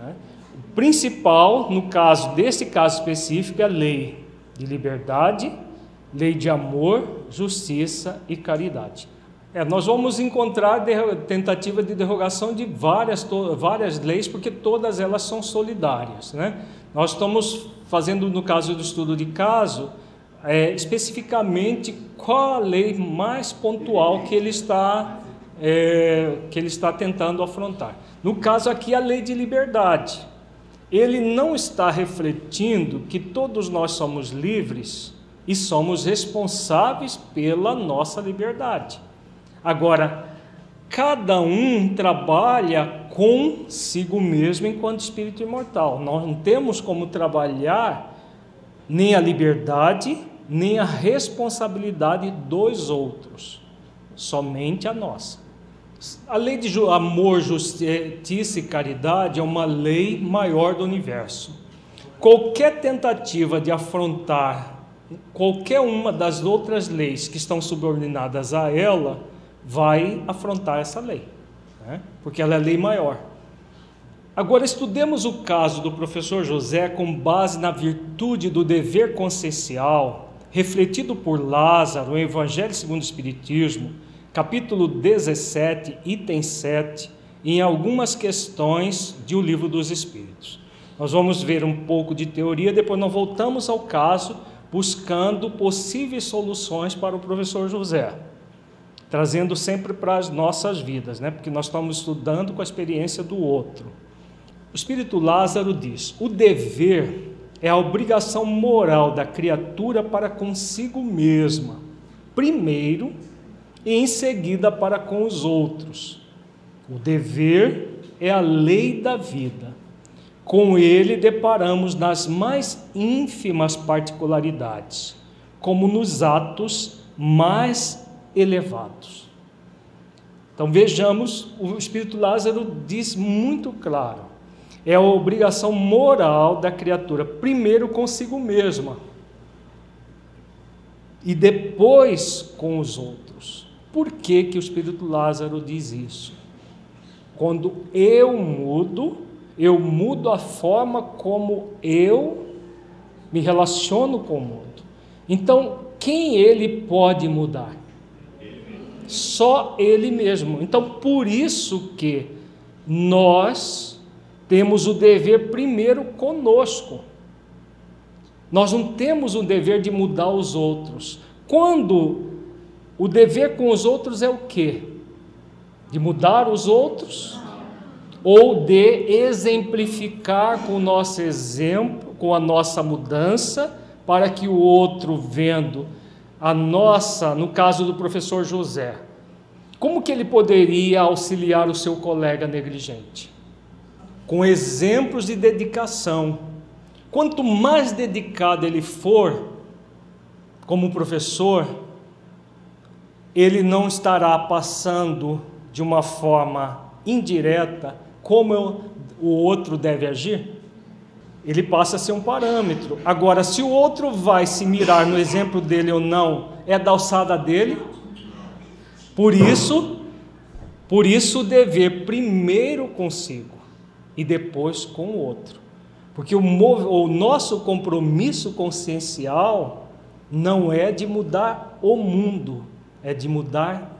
S1: Né? O principal, no caso desse caso específico, é a lei de liberdade, lei de amor, justiça e caridade. É, nós vamos encontrar tentativa de derrogação de várias, várias leis, porque todas elas são solidárias. Né? Nós estamos fazendo, no caso do estudo de caso, é, especificamente qual a lei mais pontual que ele está, é, que ele está tentando afrontar. No caso aqui, a lei de liberdade. Ele não está refletindo que todos nós somos livres e somos responsáveis pela nossa liberdade. Agora, cada um trabalha consigo mesmo enquanto espírito imortal. Nós não temos como trabalhar nem a liberdade, nem a responsabilidade dos outros, somente a nossa. A lei de amor, justiça e caridade é uma lei maior do universo. Qualquer tentativa de afrontar qualquer uma das outras leis que estão subordinadas a ela vai afrontar essa lei, né? porque ela é lei maior. Agora estudemos o caso do professor José com base na virtude do dever consciencial, refletido por Lázaro no Evangelho segundo o Espiritismo, capítulo 17, item 7, e em algumas questões de O Livro dos Espíritos. Nós vamos ver um pouco de teoria, depois nós voltamos ao caso, buscando possíveis soluções para o professor José, trazendo sempre para as nossas vidas, né? porque nós estamos estudando com a experiência do outro. O Espírito Lázaro diz: o dever é a obrigação moral da criatura para consigo mesma, primeiro e em seguida para com os outros. O dever é a lei da vida. Com ele deparamos nas mais ínfimas particularidades, como nos atos mais elevados. Então vejamos, o Espírito Lázaro diz muito claro: é a obrigação moral da criatura, primeiro consigo mesma e depois com os outros. Por que, que o Espírito Lázaro diz isso? Quando eu mudo, eu mudo a forma como eu me relaciono com o mundo. Então, quem ele pode mudar? Só ele mesmo. Então, por isso que nós temos o dever primeiro conosco. Nós não temos o dever de mudar os outros. Quando o dever com os outros é o quê? De mudar os outros? Ou de exemplificar com o nosso exemplo, com a nossa mudança, para que o outro, vendo a nossa, no caso do professor José, como que ele poderia auxiliar o seu colega negligente? Com exemplos de dedicação. Quanto mais dedicado ele for, como professor, ele não estará passando de uma forma indireta como o outro deve agir? Ele passa a ser um parâmetro. Agora, se o outro vai se mirar no exemplo dele ou não, é da alçada dele. Por isso, por isso dever primeiro consigo e depois com o outro. Porque o, o nosso compromisso consciencial não é de mudar o mundo, é de mudar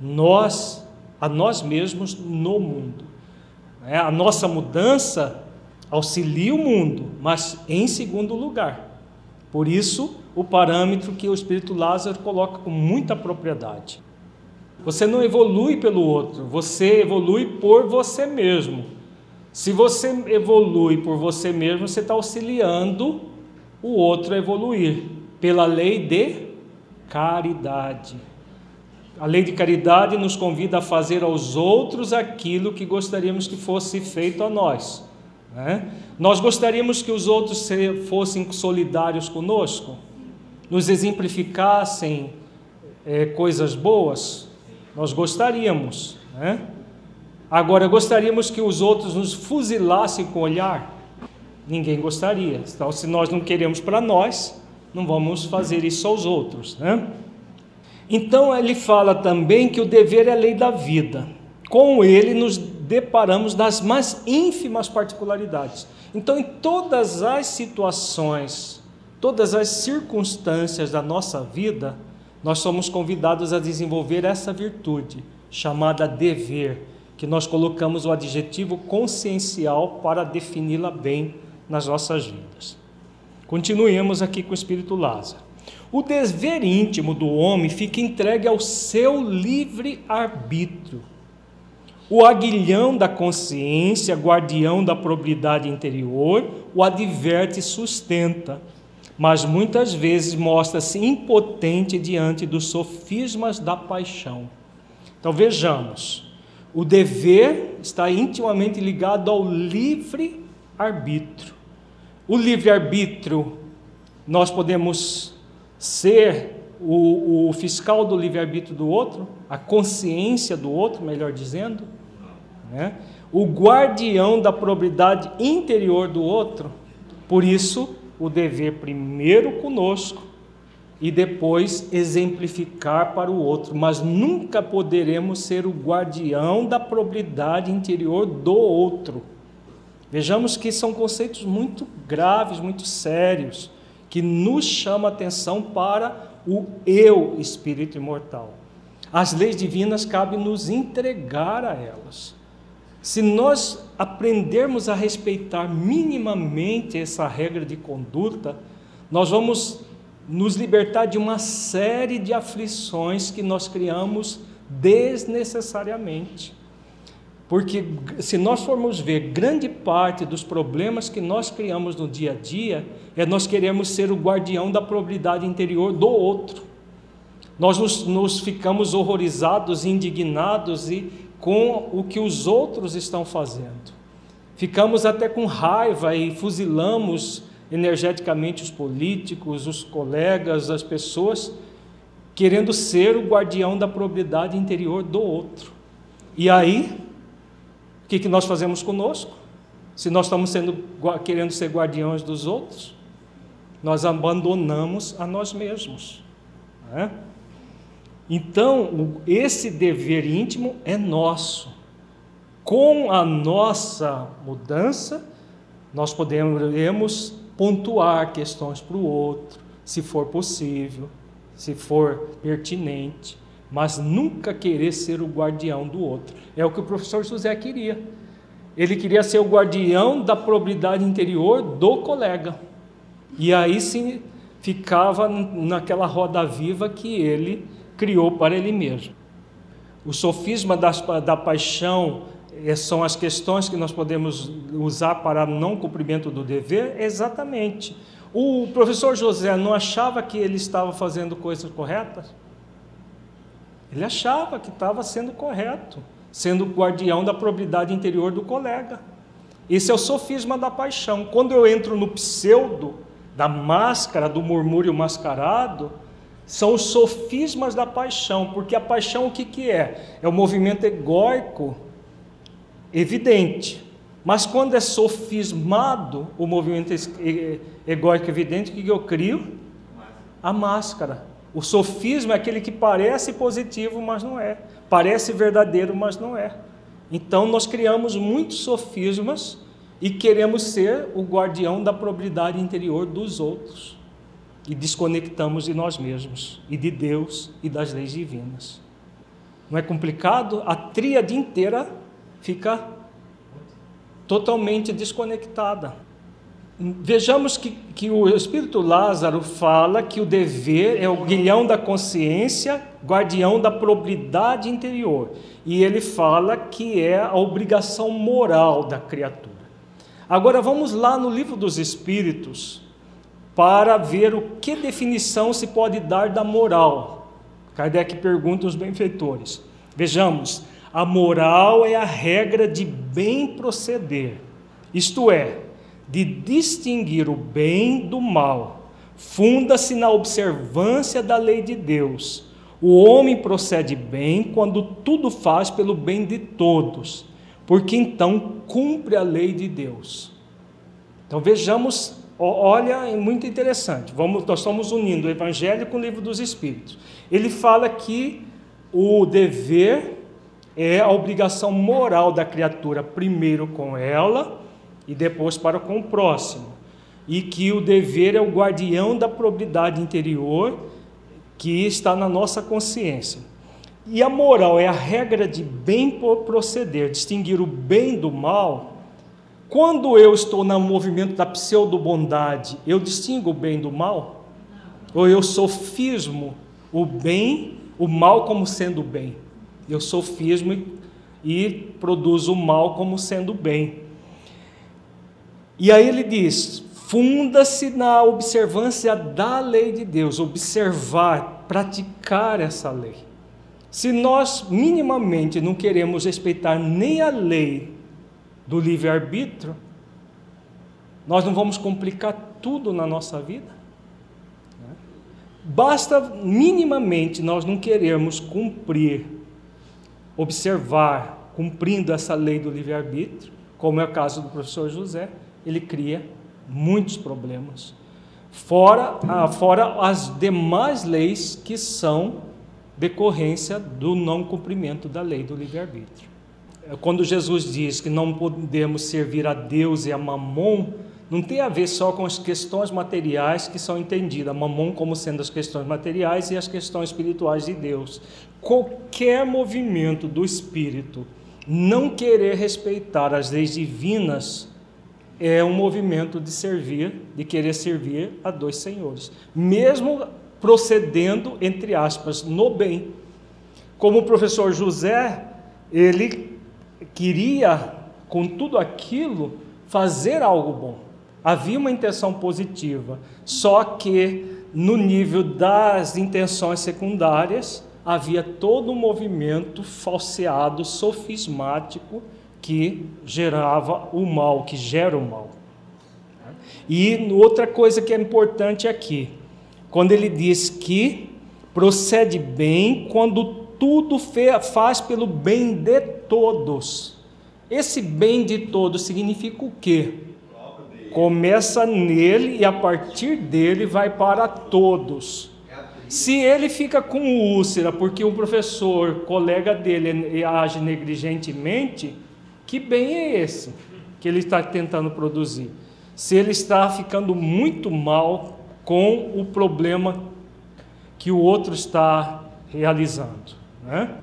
S1: nós, a nós mesmos no mundo. É, a nossa mudança auxilia o mundo, mas em segundo lugar. Por isso, o parâmetro que o Espírito Lázaro coloca com muita propriedade. Você não evolui pelo outro, você evolui por você mesmo. Se você evolui por você mesmo, você está auxiliando o outro a evoluir pela lei de caridade. A lei de caridade nos convida a fazer aos outros aquilo que gostaríamos que fosse feito a nós. Né? Nós gostaríamos que os outros fossem solidários conosco, nos exemplificassem é, coisas boas. Nós gostaríamos. Né? Agora, gostaríamos que os outros nos fuzilassem com o olhar? Ninguém gostaria. Então, se nós não queremos para nós, não vamos fazer isso aos outros. Né? Então ele fala também que o dever é a lei da vida. Com ele nos deparamos das mais ínfimas particularidades. Então, em todas as situações, todas as circunstâncias da nossa vida, nós somos convidados a desenvolver essa virtude chamada dever, que nós colocamos o adjetivo consciencial para defini-la bem nas nossas vidas. Continuemos aqui com o Espírito Lázaro. O dever íntimo do homem fica entregue ao seu livre arbítrio. O aguilhão da consciência, guardião da probidade interior, o adverte e sustenta, mas muitas vezes mostra-se impotente diante dos sofismas da paixão. Então vejamos, o dever está intimamente ligado ao livre arbítrio. O livre arbítrio, nós podemos ser o, o fiscal do livre arbítrio do outro, a consciência do outro, melhor dizendo, né? o guardião da probidade interior do outro. Por isso, o dever primeiro conosco e depois exemplificar para o outro, mas nunca poderemos ser o guardião da probidade interior do outro. Vejamos que são conceitos muito graves, muito sérios, que nos chama a atenção para o eu, espírito imortal. As leis divinas cabe nos entregar a elas. Se nós aprendermos a respeitar minimamente essa regra de conduta, nós vamos nos libertar de uma série de aflições que nós criamos desnecessariamente. Porque se nós formos ver, grande parte dos problemas que nós criamos no dia a dia é nós queremos ser o guardião da probabilidade interior do outro. Nós nos, nos ficamos horrorizados, indignados e com o que os outros estão fazendo. Ficamos até com raiva e fuzilamos energeticamente os políticos, os colegas, as pessoas, querendo ser o guardião da probabilidade interior do outro. E aí, o que, que nós fazemos conosco? Se nós estamos sendo, querendo ser guardiões dos outros, nós abandonamos a nós mesmos. Né? Então, esse dever íntimo é nosso. Com a nossa mudança, nós podemos pontuar questões para o outro, se for possível, se for pertinente, mas nunca querer ser o guardião do outro. É o que o professor José queria. Ele queria ser o guardião da probabilidade interior do colega. E aí sim ficava naquela roda viva que ele criou para ele mesmo. O sofisma da, da paixão eh, são as questões que nós podemos usar para não cumprimento do dever? Exatamente. O professor José não achava que ele estava fazendo coisas corretas? Ele achava que estava sendo correto, sendo guardião da probidade interior do colega. Esse é o sofisma da paixão. Quando eu entro no pseudo, da máscara, do murmúrio mascarado, são os sofismas da paixão, porque a paixão o que, que é? É o movimento egóico evidente. Mas quando é sofismado o movimento egóico evidente, o que eu crio? A máscara. O sofisma é aquele que parece positivo, mas não é. Parece verdadeiro, mas não é. Então nós criamos muitos sofismas e queremos ser o guardião da probabilidade interior dos outros e desconectamos de nós mesmos e de Deus e das leis divinas. Não é complicado? A tríade inteira fica totalmente desconectada. Vejamos que, que o Espírito Lázaro fala que o dever é o guilhão da consciência, guardião da probidade interior. E ele fala que é a obrigação moral da criatura. Agora vamos lá no livro dos Espíritos, para ver o que definição se pode dar da moral. Kardec pergunta aos benfeitores. Vejamos, a moral é a regra de bem proceder, isto é, de distinguir o bem do mal. Funda-se na observância da lei de Deus. O homem procede bem quando tudo faz pelo bem de todos, porque então cumpre a lei de Deus. Então vejamos Olha, é muito interessante. Vamos, nós estamos unindo o Evangelho com o livro dos Espíritos. Ele fala que o dever é a obrigação moral da criatura, primeiro com ela e depois para com o próximo. E que o dever é o guardião da probidade interior que está na nossa consciência. E a moral é a regra de bem proceder, distinguir o bem do mal quando eu estou no movimento da pseudo-bondade, eu distingo o bem do mal? Ou eu sofismo o bem, o mal como sendo bem? Eu sofismo e, e produzo o mal como sendo bem. E aí ele diz: funda-se na observância da lei de Deus, observar, praticar essa lei. Se nós minimamente não queremos respeitar nem a lei do livre-arbítrio, nós não vamos complicar tudo na nossa vida? Basta minimamente nós não queremos cumprir, observar, cumprindo essa lei do livre-arbítrio, como é o caso do professor José, ele cria muitos problemas. Fora, ah, fora as demais leis que são decorrência do não cumprimento da lei do livre-arbítrio. É, quando Jesus diz que não podemos servir a Deus e a Mamon, não tem a ver só com as questões materiais que são entendidas, Mamon como sendo as questões materiais e as questões espirituais de Deus. Qualquer movimento do espírito não querer respeitar as leis divinas é um movimento de servir, de querer servir a dois senhores, mesmo procedendo, entre aspas, no bem. Como o professor José, ele queria, com tudo aquilo, fazer algo bom. Havia uma intenção positiva, só que no nível das intenções secundárias, havia todo um movimento falseado, sofismático, que gerava o mal, que gera o mal. E outra coisa que é importante aqui, quando ele diz que procede bem quando tudo faz pelo bem de todos. Esse bem de todos significa o quê? Começa nele e a partir dele vai para todos. Se ele fica com úlcera porque o professor, colega dele, age negligentemente, que bem é esse que ele está tentando produzir? Se ele está ficando muito mal com o problema que o outro está realizando. Né?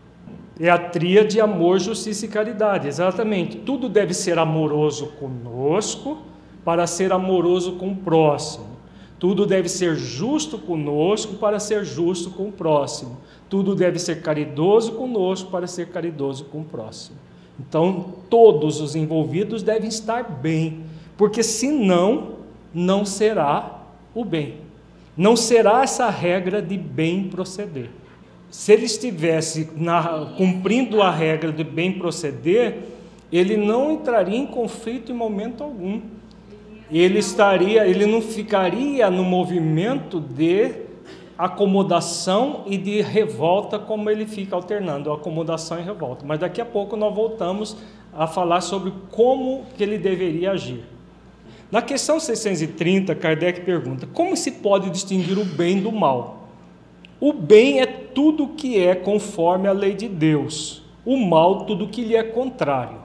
S1: É a tríade amor, justiça e caridade, exatamente. Tudo deve ser amoroso conosco para ser amoroso com o próximo. Tudo deve ser justo conosco para ser justo com o próximo. Tudo deve ser caridoso conosco para ser caridoso com o próximo. Então, todos os envolvidos devem estar bem, porque senão não será o bem. Não será essa regra de bem proceder. Se ele estivesse na, cumprindo a regra de bem proceder, ele não entraria em conflito em momento algum. Ele estaria, ele não ficaria no movimento de acomodação e de revolta como ele fica alternando acomodação e revolta. Mas daqui a pouco nós voltamos a falar sobre como que ele deveria agir. Na questão 630, Kardec pergunta: como se pode distinguir o bem do mal? O bem é tudo que é conforme a lei de Deus, o mal, tudo que lhe é contrário.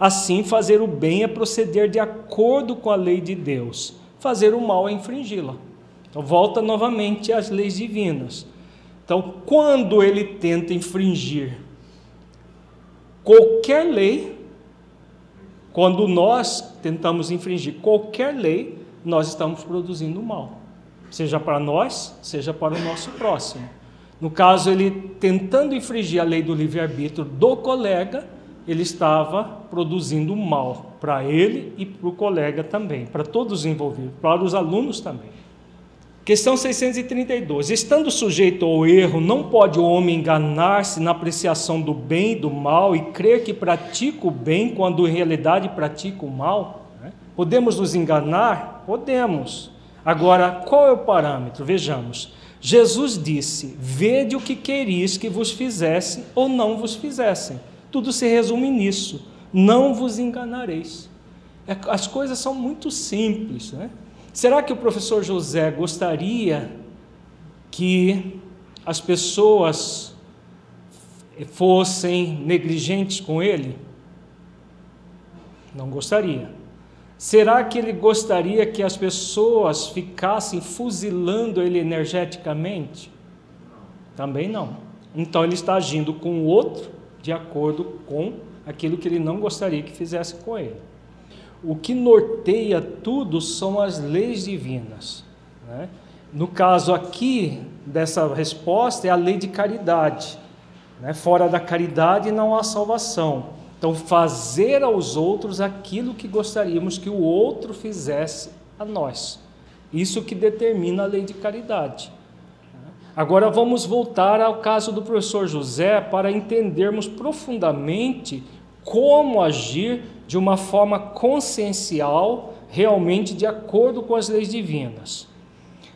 S1: Assim, fazer o bem é proceder de acordo com a lei de Deus, fazer o mal é infringi-la. Então, volta novamente às leis divinas. Então, quando ele tenta infringir qualquer lei, quando nós tentamos infringir qualquer lei, nós estamos produzindo mal, seja para nós, seja para o nosso próximo. No caso, ele tentando infringir a lei do livre-arbítrio do colega, ele estava produzindo mal para ele e para o colega também, para todos os envolvidos, para os alunos também. Questão 632. Estando sujeito ao erro, não pode o homem enganar-se na apreciação do bem e do mal e crer que pratica o bem quando em realidade pratica o mal? Né? Podemos nos enganar? Podemos. Agora, qual é o parâmetro? Vejamos. Jesus disse: Vede o que queris que vos fizesse ou não vos fizessem. Tudo se resume nisso. Não vos enganareis. É, as coisas são muito simples, né? Será que o professor José gostaria que as pessoas fossem negligentes com ele? Não gostaria. Será que ele gostaria que as pessoas ficassem fuzilando ele energeticamente? Também não. Então ele está agindo com o outro de acordo com aquilo que ele não gostaria que fizesse com ele o que norteia tudo são as leis divinas. Né? No caso aqui dessa resposta é a lei de caridade. Né? Fora da caridade não há salvação. Então, fazer aos outros aquilo que gostaríamos que o outro fizesse a nós. Isso que determina a lei de caridade. Agora vamos voltar ao caso do professor José para entendermos profundamente como agir de uma forma consciencial, realmente de acordo com as leis divinas.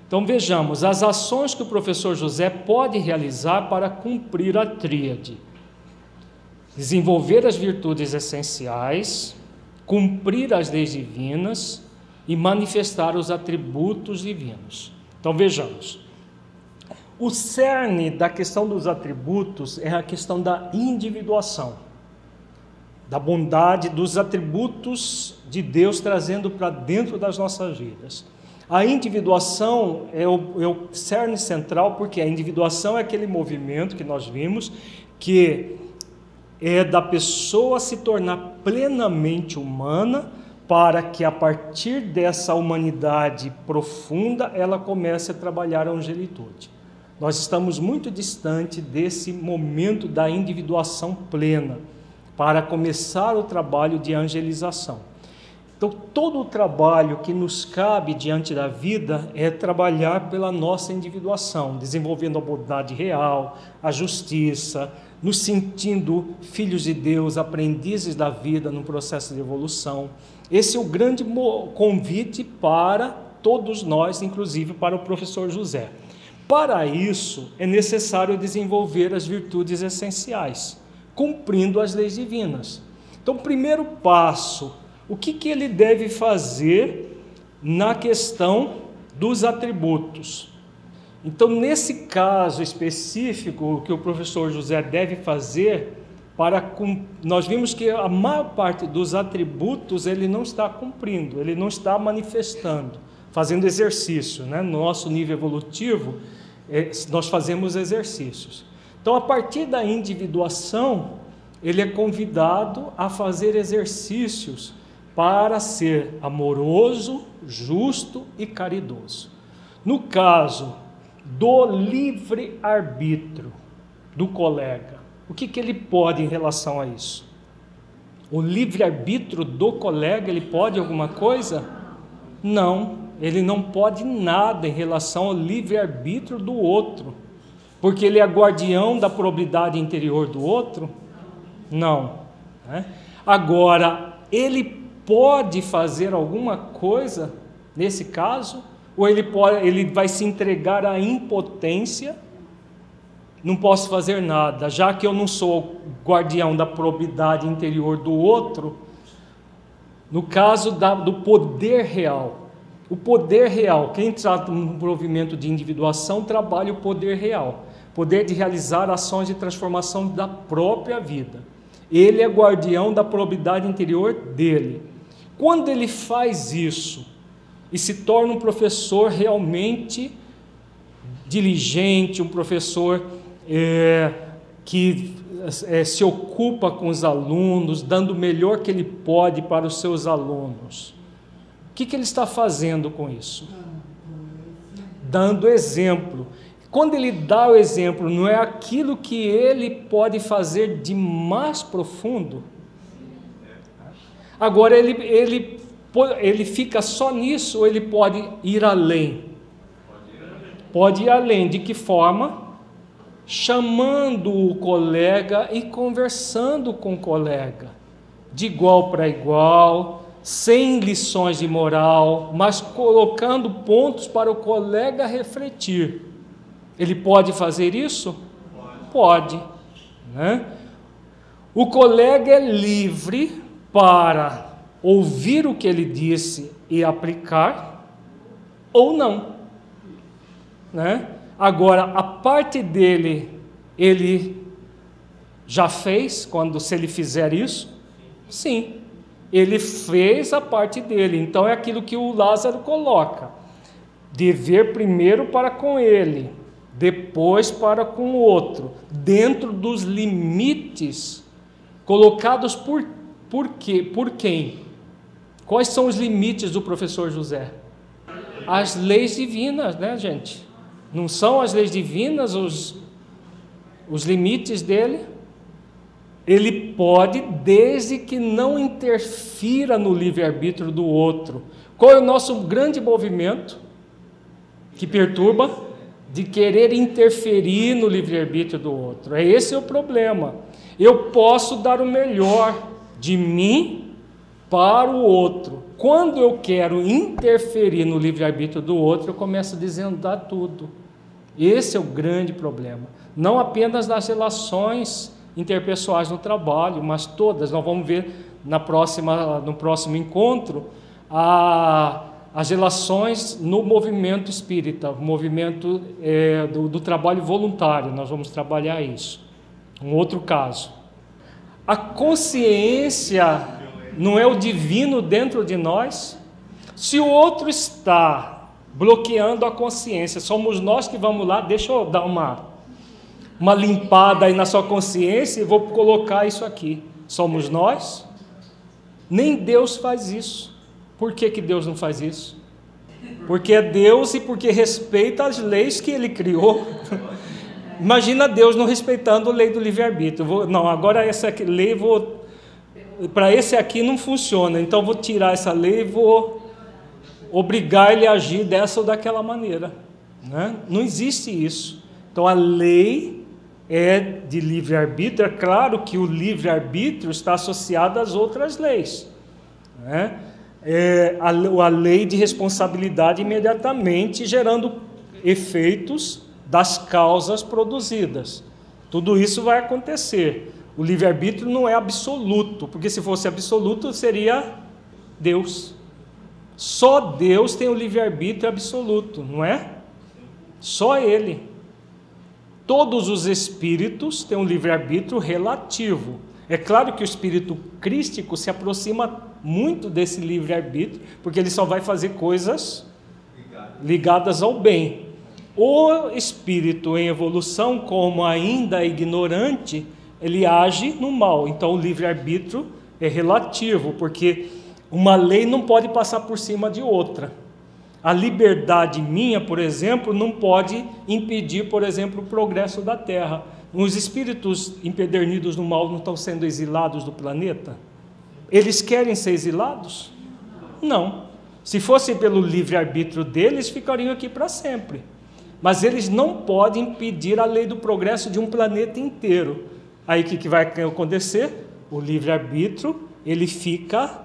S1: Então vejamos as ações que o professor José pode realizar para cumprir a tríade: desenvolver as virtudes essenciais, cumprir as leis divinas e manifestar os atributos divinos. Então vejamos. O cerne da questão dos atributos é a questão da individuação, da bondade, dos atributos de Deus trazendo para dentro das nossas vidas. A individuação é o, é o cerne central, porque a individuação é aquele movimento que nós vimos que é da pessoa se tornar plenamente humana para que a partir dessa humanidade profunda ela comece a trabalhar a angelitude. Nós estamos muito distante desse momento da individuação plena para começar o trabalho de angelização. Então, todo o trabalho que nos cabe diante da vida é trabalhar pela nossa individuação, desenvolvendo a bondade real, a justiça, nos sentindo filhos de Deus, aprendizes da vida no processo de evolução. Esse é o grande convite para todos nós, inclusive para o professor José. Para isso, é necessário desenvolver as virtudes essenciais, cumprindo as leis divinas. Então, primeiro passo o que, que ele deve fazer na questão dos atributos. Então, nesse caso específico, o que o professor José deve fazer para nós vimos que a maior parte dos atributos ele não está cumprindo, ele não está manifestando, fazendo exercício, né? No nosso nível evolutivo, é, nós fazemos exercícios. Então, a partir da individuação, ele é convidado a fazer exercícios para ser amoroso, justo e caridoso. No caso do livre arbítrio do colega, o que, que ele pode em relação a isso? O livre arbítrio do colega, ele pode alguma coisa? Não, ele não pode nada em relação ao livre arbítrio do outro, porque ele é guardião da probidade interior do outro? Não. Né? Agora, ele pode fazer alguma coisa nesse caso? Ou ele, pode, ele vai se entregar à impotência? Não posso fazer nada, já que eu não sou guardião da probidade interior do outro. No caso da, do poder real, o poder real, quem trata um movimento de individuação trabalha o poder real, poder de realizar ações de transformação da própria vida. Ele é guardião da probidade interior dele. Quando ele faz isso e se torna um professor realmente diligente, um professor é, que é, se ocupa com os alunos, dando o melhor que ele pode para os seus alunos. O que, que ele está fazendo com isso? Dando exemplo. Quando ele dá o exemplo, não é aquilo que ele pode fazer de mais profundo? Agora, ele, ele, ele fica só nisso ou ele pode ir além? Pode ir além. De que forma? Chamando o colega e conversando com o colega, de igual para igual, sem lições de moral, mas colocando pontos para o colega refletir. Ele pode fazer isso? Pode. Né? O colega é livre para ouvir o que ele disse e aplicar, ou não. Né? Agora, a parte dele, ele já fez, quando se ele fizer isso? Sim, ele fez a parte dele. Então é aquilo que o Lázaro coloca: dever primeiro para com ele, depois para com o outro, dentro dos limites colocados por por quê? Por quem? Quais são os limites do professor José? As leis divinas, né, gente? Não são as leis divinas os, os limites dele? Ele pode, desde que não interfira no livre-arbítrio do outro. Qual é o nosso grande movimento que perturba? de querer interferir no livre-arbítrio do outro. É esse o problema. Eu posso dar o melhor de mim para o outro. Quando eu quero interferir no livre-arbítrio do outro, eu começo a desandar tudo. Esse é o grande problema. Não apenas nas relações interpessoais no trabalho, mas todas. Nós vamos ver na próxima, no próximo encontro a, as relações no movimento espírita, movimento é, do, do trabalho voluntário. Nós vamos trabalhar isso. Um outro caso. A consciência não é o divino dentro de nós? Se o outro está bloqueando a consciência. Somos nós que vamos lá, deixa eu dar uma, uma limpada aí na sua consciência e vou colocar isso aqui. Somos nós? Nem Deus faz isso. Por que, que Deus não faz isso? Porque é Deus e porque respeita as leis que Ele criou. <laughs> Imagina Deus não respeitando a lei do livre-arbítrio. Não, agora essa lei vou. Para esse aqui não funciona, então vou tirar essa lei e vou obrigar ele a agir dessa ou daquela maneira. Né? Não existe isso. Então a lei é de livre-arbítrio. É claro que o livre-arbítrio está associado às outras leis. Né? É a, a lei de responsabilidade imediatamente gerando efeitos das causas produzidas. Tudo isso vai acontecer. O livre-arbítrio não é absoluto, porque se fosse absoluto seria Deus. Só Deus tem o livre-arbítrio absoluto, não é? Só Ele. Todos os espíritos têm um livre-arbítrio relativo. É claro que o espírito crístico se aproxima muito desse livre-arbítrio, porque ele só vai fazer coisas ligadas ao bem. O espírito em evolução, como ainda ignorante, ele age no mal. Então o livre-arbítrio é relativo, porque uma lei não pode passar por cima de outra. A liberdade minha, por exemplo, não pode impedir, por exemplo, o progresso da Terra. Os espíritos empedernidos no mal não estão sendo exilados do planeta? Eles querem ser exilados? Não. Se fosse pelo livre-arbítrio deles, ficariam aqui para sempre. Mas eles não podem impedir a lei do progresso de um planeta inteiro. Aí o que, que vai acontecer? O livre-arbítrio ele fica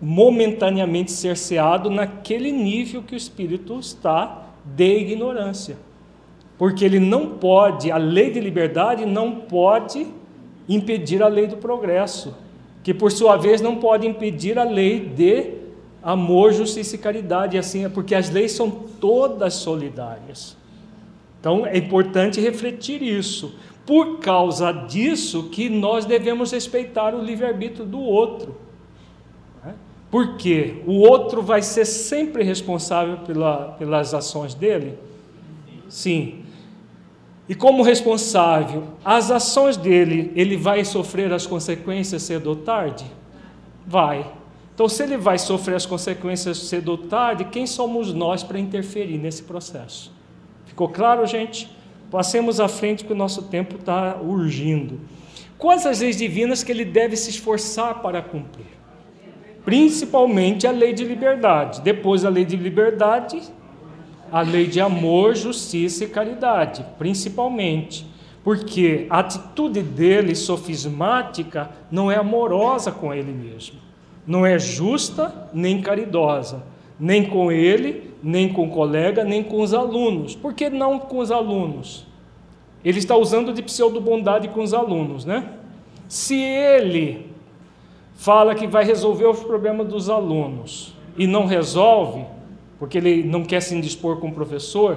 S1: momentaneamente cerceado naquele nível que o espírito está de ignorância. Porque ele não pode, a lei de liberdade não pode impedir a lei do progresso, que por sua vez não pode impedir a lei de amor, justiça e caridade, assim, é porque as leis são todas solidárias. Então é importante refletir isso. Por causa disso que nós devemos respeitar o livre-arbítrio do outro. Porque o outro vai ser sempre responsável pela, pelas ações dele? Sim. E como responsável, as ações dele, ele vai sofrer as consequências cedo ou tarde? Vai. Então, se ele vai sofrer as consequências cedo ou tarde, quem somos nós para interferir nesse processo? Ficou claro, gente? Passemos à frente que o nosso tempo está urgindo. Quais as leis divinas que ele deve se esforçar para cumprir? principalmente a lei de liberdade. Depois a lei de liberdade, a lei de amor, justiça e caridade, principalmente. Porque a atitude dele sofismática não é amorosa com ele mesmo, não é justa nem caridosa, nem com ele, nem com o colega, nem com os alunos. Por que não com os alunos? Ele está usando de pseudo-bondade com os alunos, né? Se ele fala que vai resolver os problemas dos alunos e não resolve, porque ele não quer se indispor com o professor,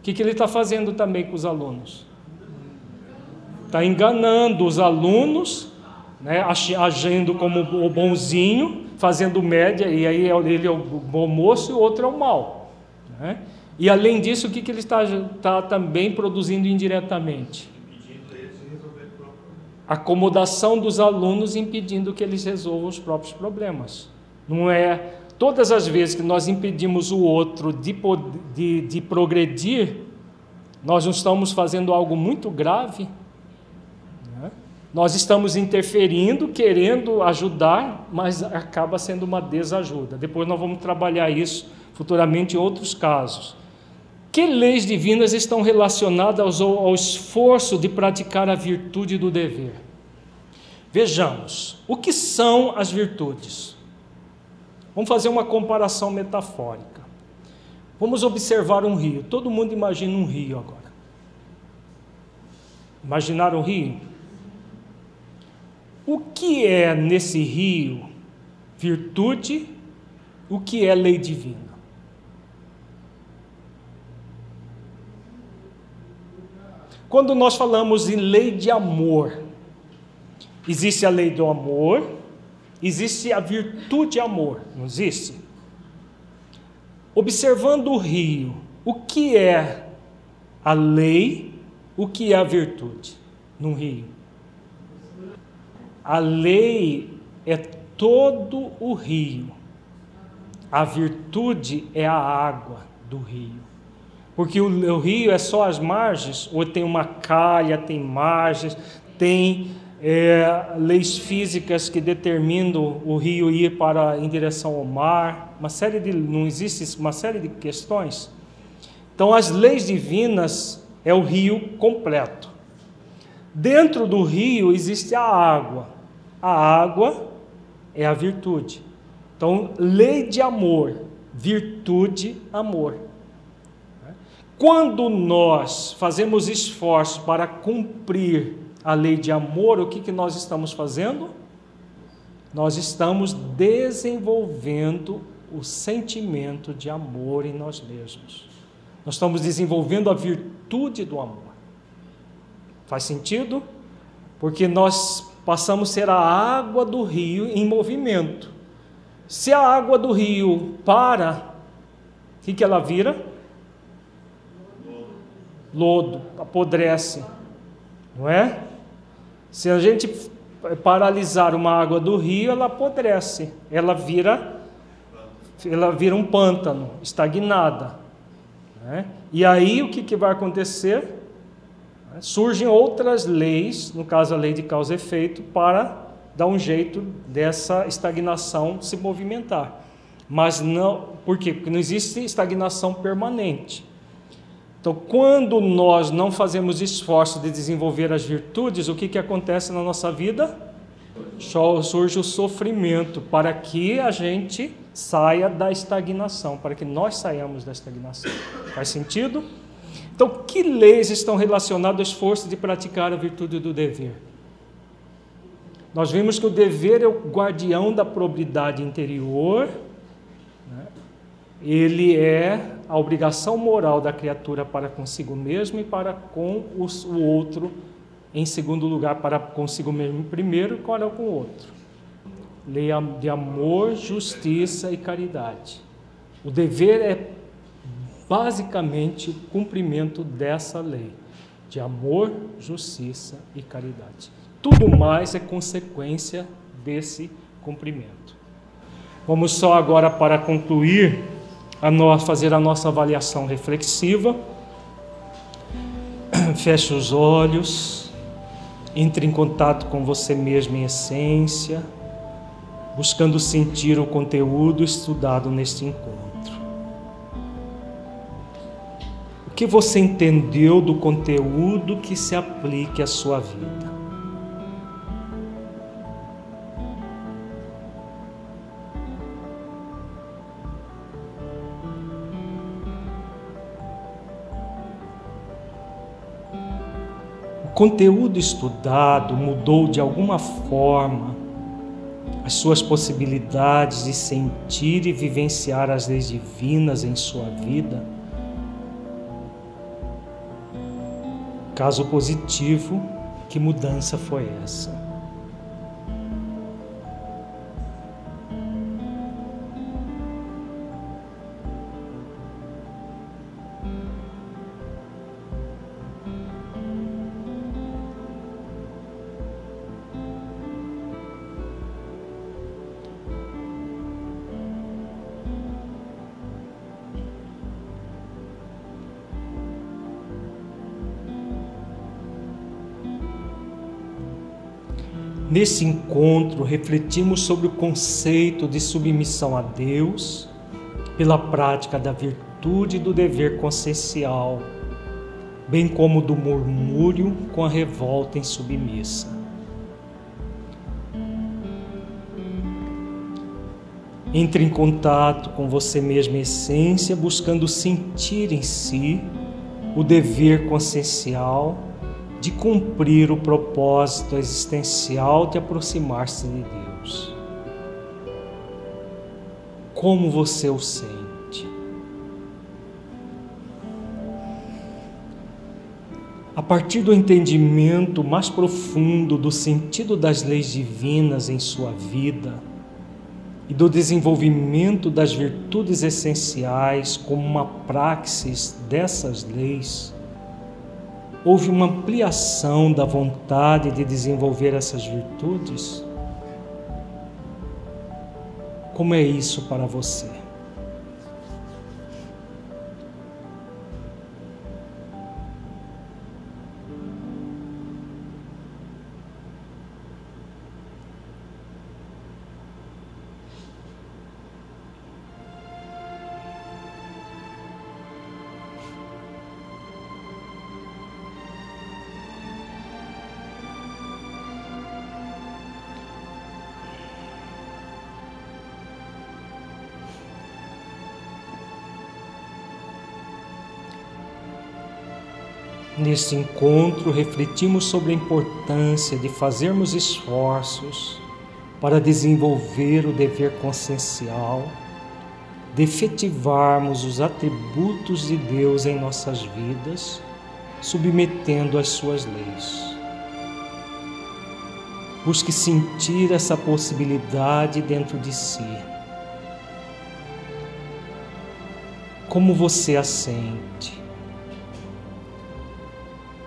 S1: o que, que ele está fazendo também com os alunos? Está enganando os alunos, né, agindo como o bonzinho, fazendo média, e aí ele é o bom moço e o outro é o mal. Né? E além disso, o que, que ele está, está também produzindo indiretamente? acomodação dos alunos impedindo que eles resolvam os próprios problemas. Não é todas as vezes que nós impedimos o outro de, de, de progredir, nós não estamos fazendo algo muito grave. Nós estamos interferindo, querendo ajudar, mas acaba sendo uma desajuda. Depois nós vamos trabalhar isso futuramente em outros casos. Que leis divinas estão relacionadas ao, ao esforço de praticar a virtude do dever? Vejamos, o que são as virtudes? Vamos fazer uma comparação metafórica. Vamos observar um rio. Todo mundo imagina um rio agora. Imaginar um rio? O que é nesse rio virtude? O que é lei divina? Quando nós falamos em lei de amor, existe a lei do amor, existe a virtude amor, não existe? Observando o rio, o que é a lei, o que é a virtude num rio? A lei é todo o rio, a virtude é a água do rio. Porque o, o rio é só as margens, ou tem uma calha, tem margens, tem é, leis físicas que determinam o rio ir para em direção ao mar, uma série de não existe uma série de questões. Então as leis divinas é o rio completo. Dentro do rio existe a água. A água é a virtude. Então, lei de amor, virtude, amor. Quando nós fazemos esforço para cumprir a lei de amor, o que, que nós estamos fazendo? Nós estamos desenvolvendo o sentimento de amor em nós mesmos. Nós estamos desenvolvendo a virtude do amor. Faz sentido? Porque nós passamos a ser a água do rio em movimento. Se a água do rio para, o que, que ela vira? lodo, apodrece, não é? Se a gente paralisar uma água do rio, ela apodrece, ela vira, ela vira um pântano, estagnada. Né? E aí o que, que vai acontecer? Surgem outras leis, no caso a lei de causa e efeito, para dar um jeito dessa estagnação se movimentar. Mas não, por quê? Porque não existe estagnação permanente. Então, quando nós não fazemos esforço de desenvolver as virtudes, o que, que acontece na nossa vida? Surge o sofrimento para que a gente saia da estagnação, para que nós saiamos da estagnação. Faz sentido? Então, que leis estão relacionadas ao esforço de praticar a virtude do dever? Nós vimos que o dever é o guardião da probidade interior, né? ele é a obrigação moral da criatura para consigo mesmo e para com os, o outro, em segundo lugar, para consigo mesmo primeiro, qual é com o outro. Lei de amor, justiça e caridade. O dever é basicamente o cumprimento dessa lei de amor, justiça e caridade. Tudo mais é consequência desse cumprimento. Vamos só agora para concluir a nós fazer a nossa avaliação reflexiva. <clears throat> Feche os olhos, entre em contato com você mesmo em essência, buscando sentir o conteúdo estudado neste encontro. Que você entendeu do conteúdo que se aplique à sua vida? conteúdo estudado mudou de alguma forma as suas possibilidades de sentir e vivenciar as leis divinas em sua vida? Caso positivo, que mudança foi essa? Nesse encontro, refletimos sobre o conceito de submissão a Deus pela prática da virtude virtude do dever consciencial, bem como do murmúrio com a revolta insubmissa. Entre em contato com você mesma essência, buscando sentir em si o dever consciencial de cumprir o propósito existencial de aproximar-se de Deus. Como você o sente? A partir do entendimento mais profundo do sentido das leis divinas em sua vida, e do desenvolvimento das virtudes essenciais como uma praxis dessas leis, houve uma ampliação da vontade de desenvolver essas virtudes? Como é isso para você? Neste encontro, refletimos sobre a importância de fazermos esforços para desenvolver o dever consciencial, de efetivarmos os atributos de Deus em nossas vidas, submetendo às suas leis. Busque sentir essa possibilidade dentro de si. Como você a sente?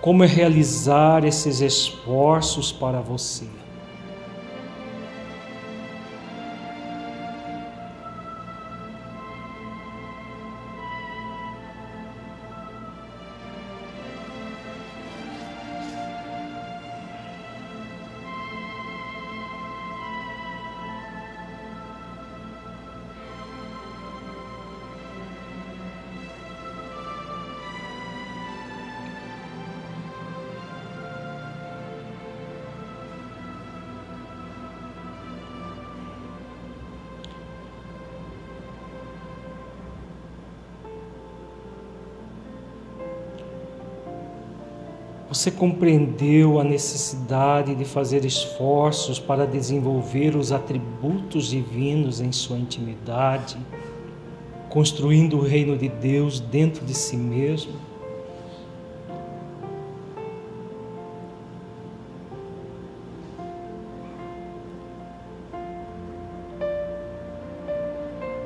S1: Como é realizar esses esforços para você. Você compreendeu a necessidade de fazer esforços para desenvolver os atributos divinos em sua intimidade, construindo o reino de Deus dentro de si mesmo?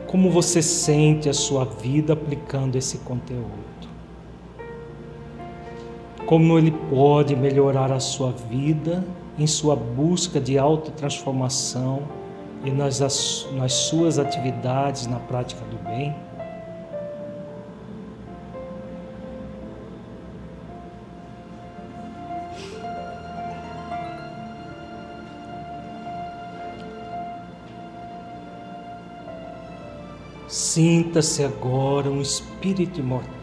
S1: Como você sente a sua vida aplicando esse conteúdo? Como ele pode melhorar a sua vida em sua busca de autotransformação e nas, nas suas atividades na prática do bem. Sinta-se agora um espírito imortal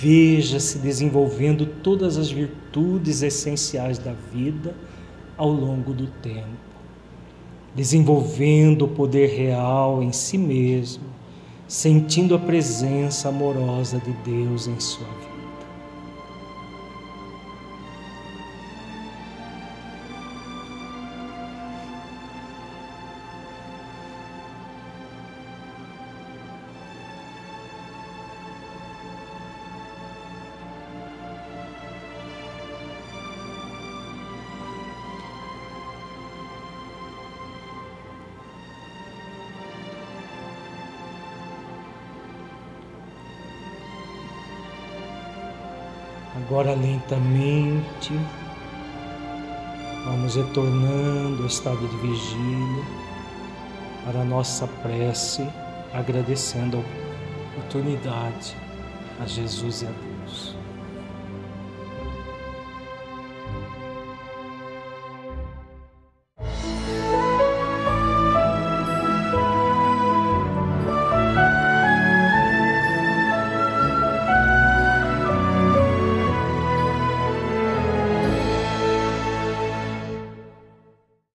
S1: Veja-se desenvolvendo todas as virtudes essenciais da vida ao longo do tempo, desenvolvendo o poder real em si mesmo, sentindo a presença amorosa de Deus em sua vida. Agora lentamente vamos retornando ao estado de vigília para a nossa prece, agradecendo a oportunidade a Jesus e a Deus.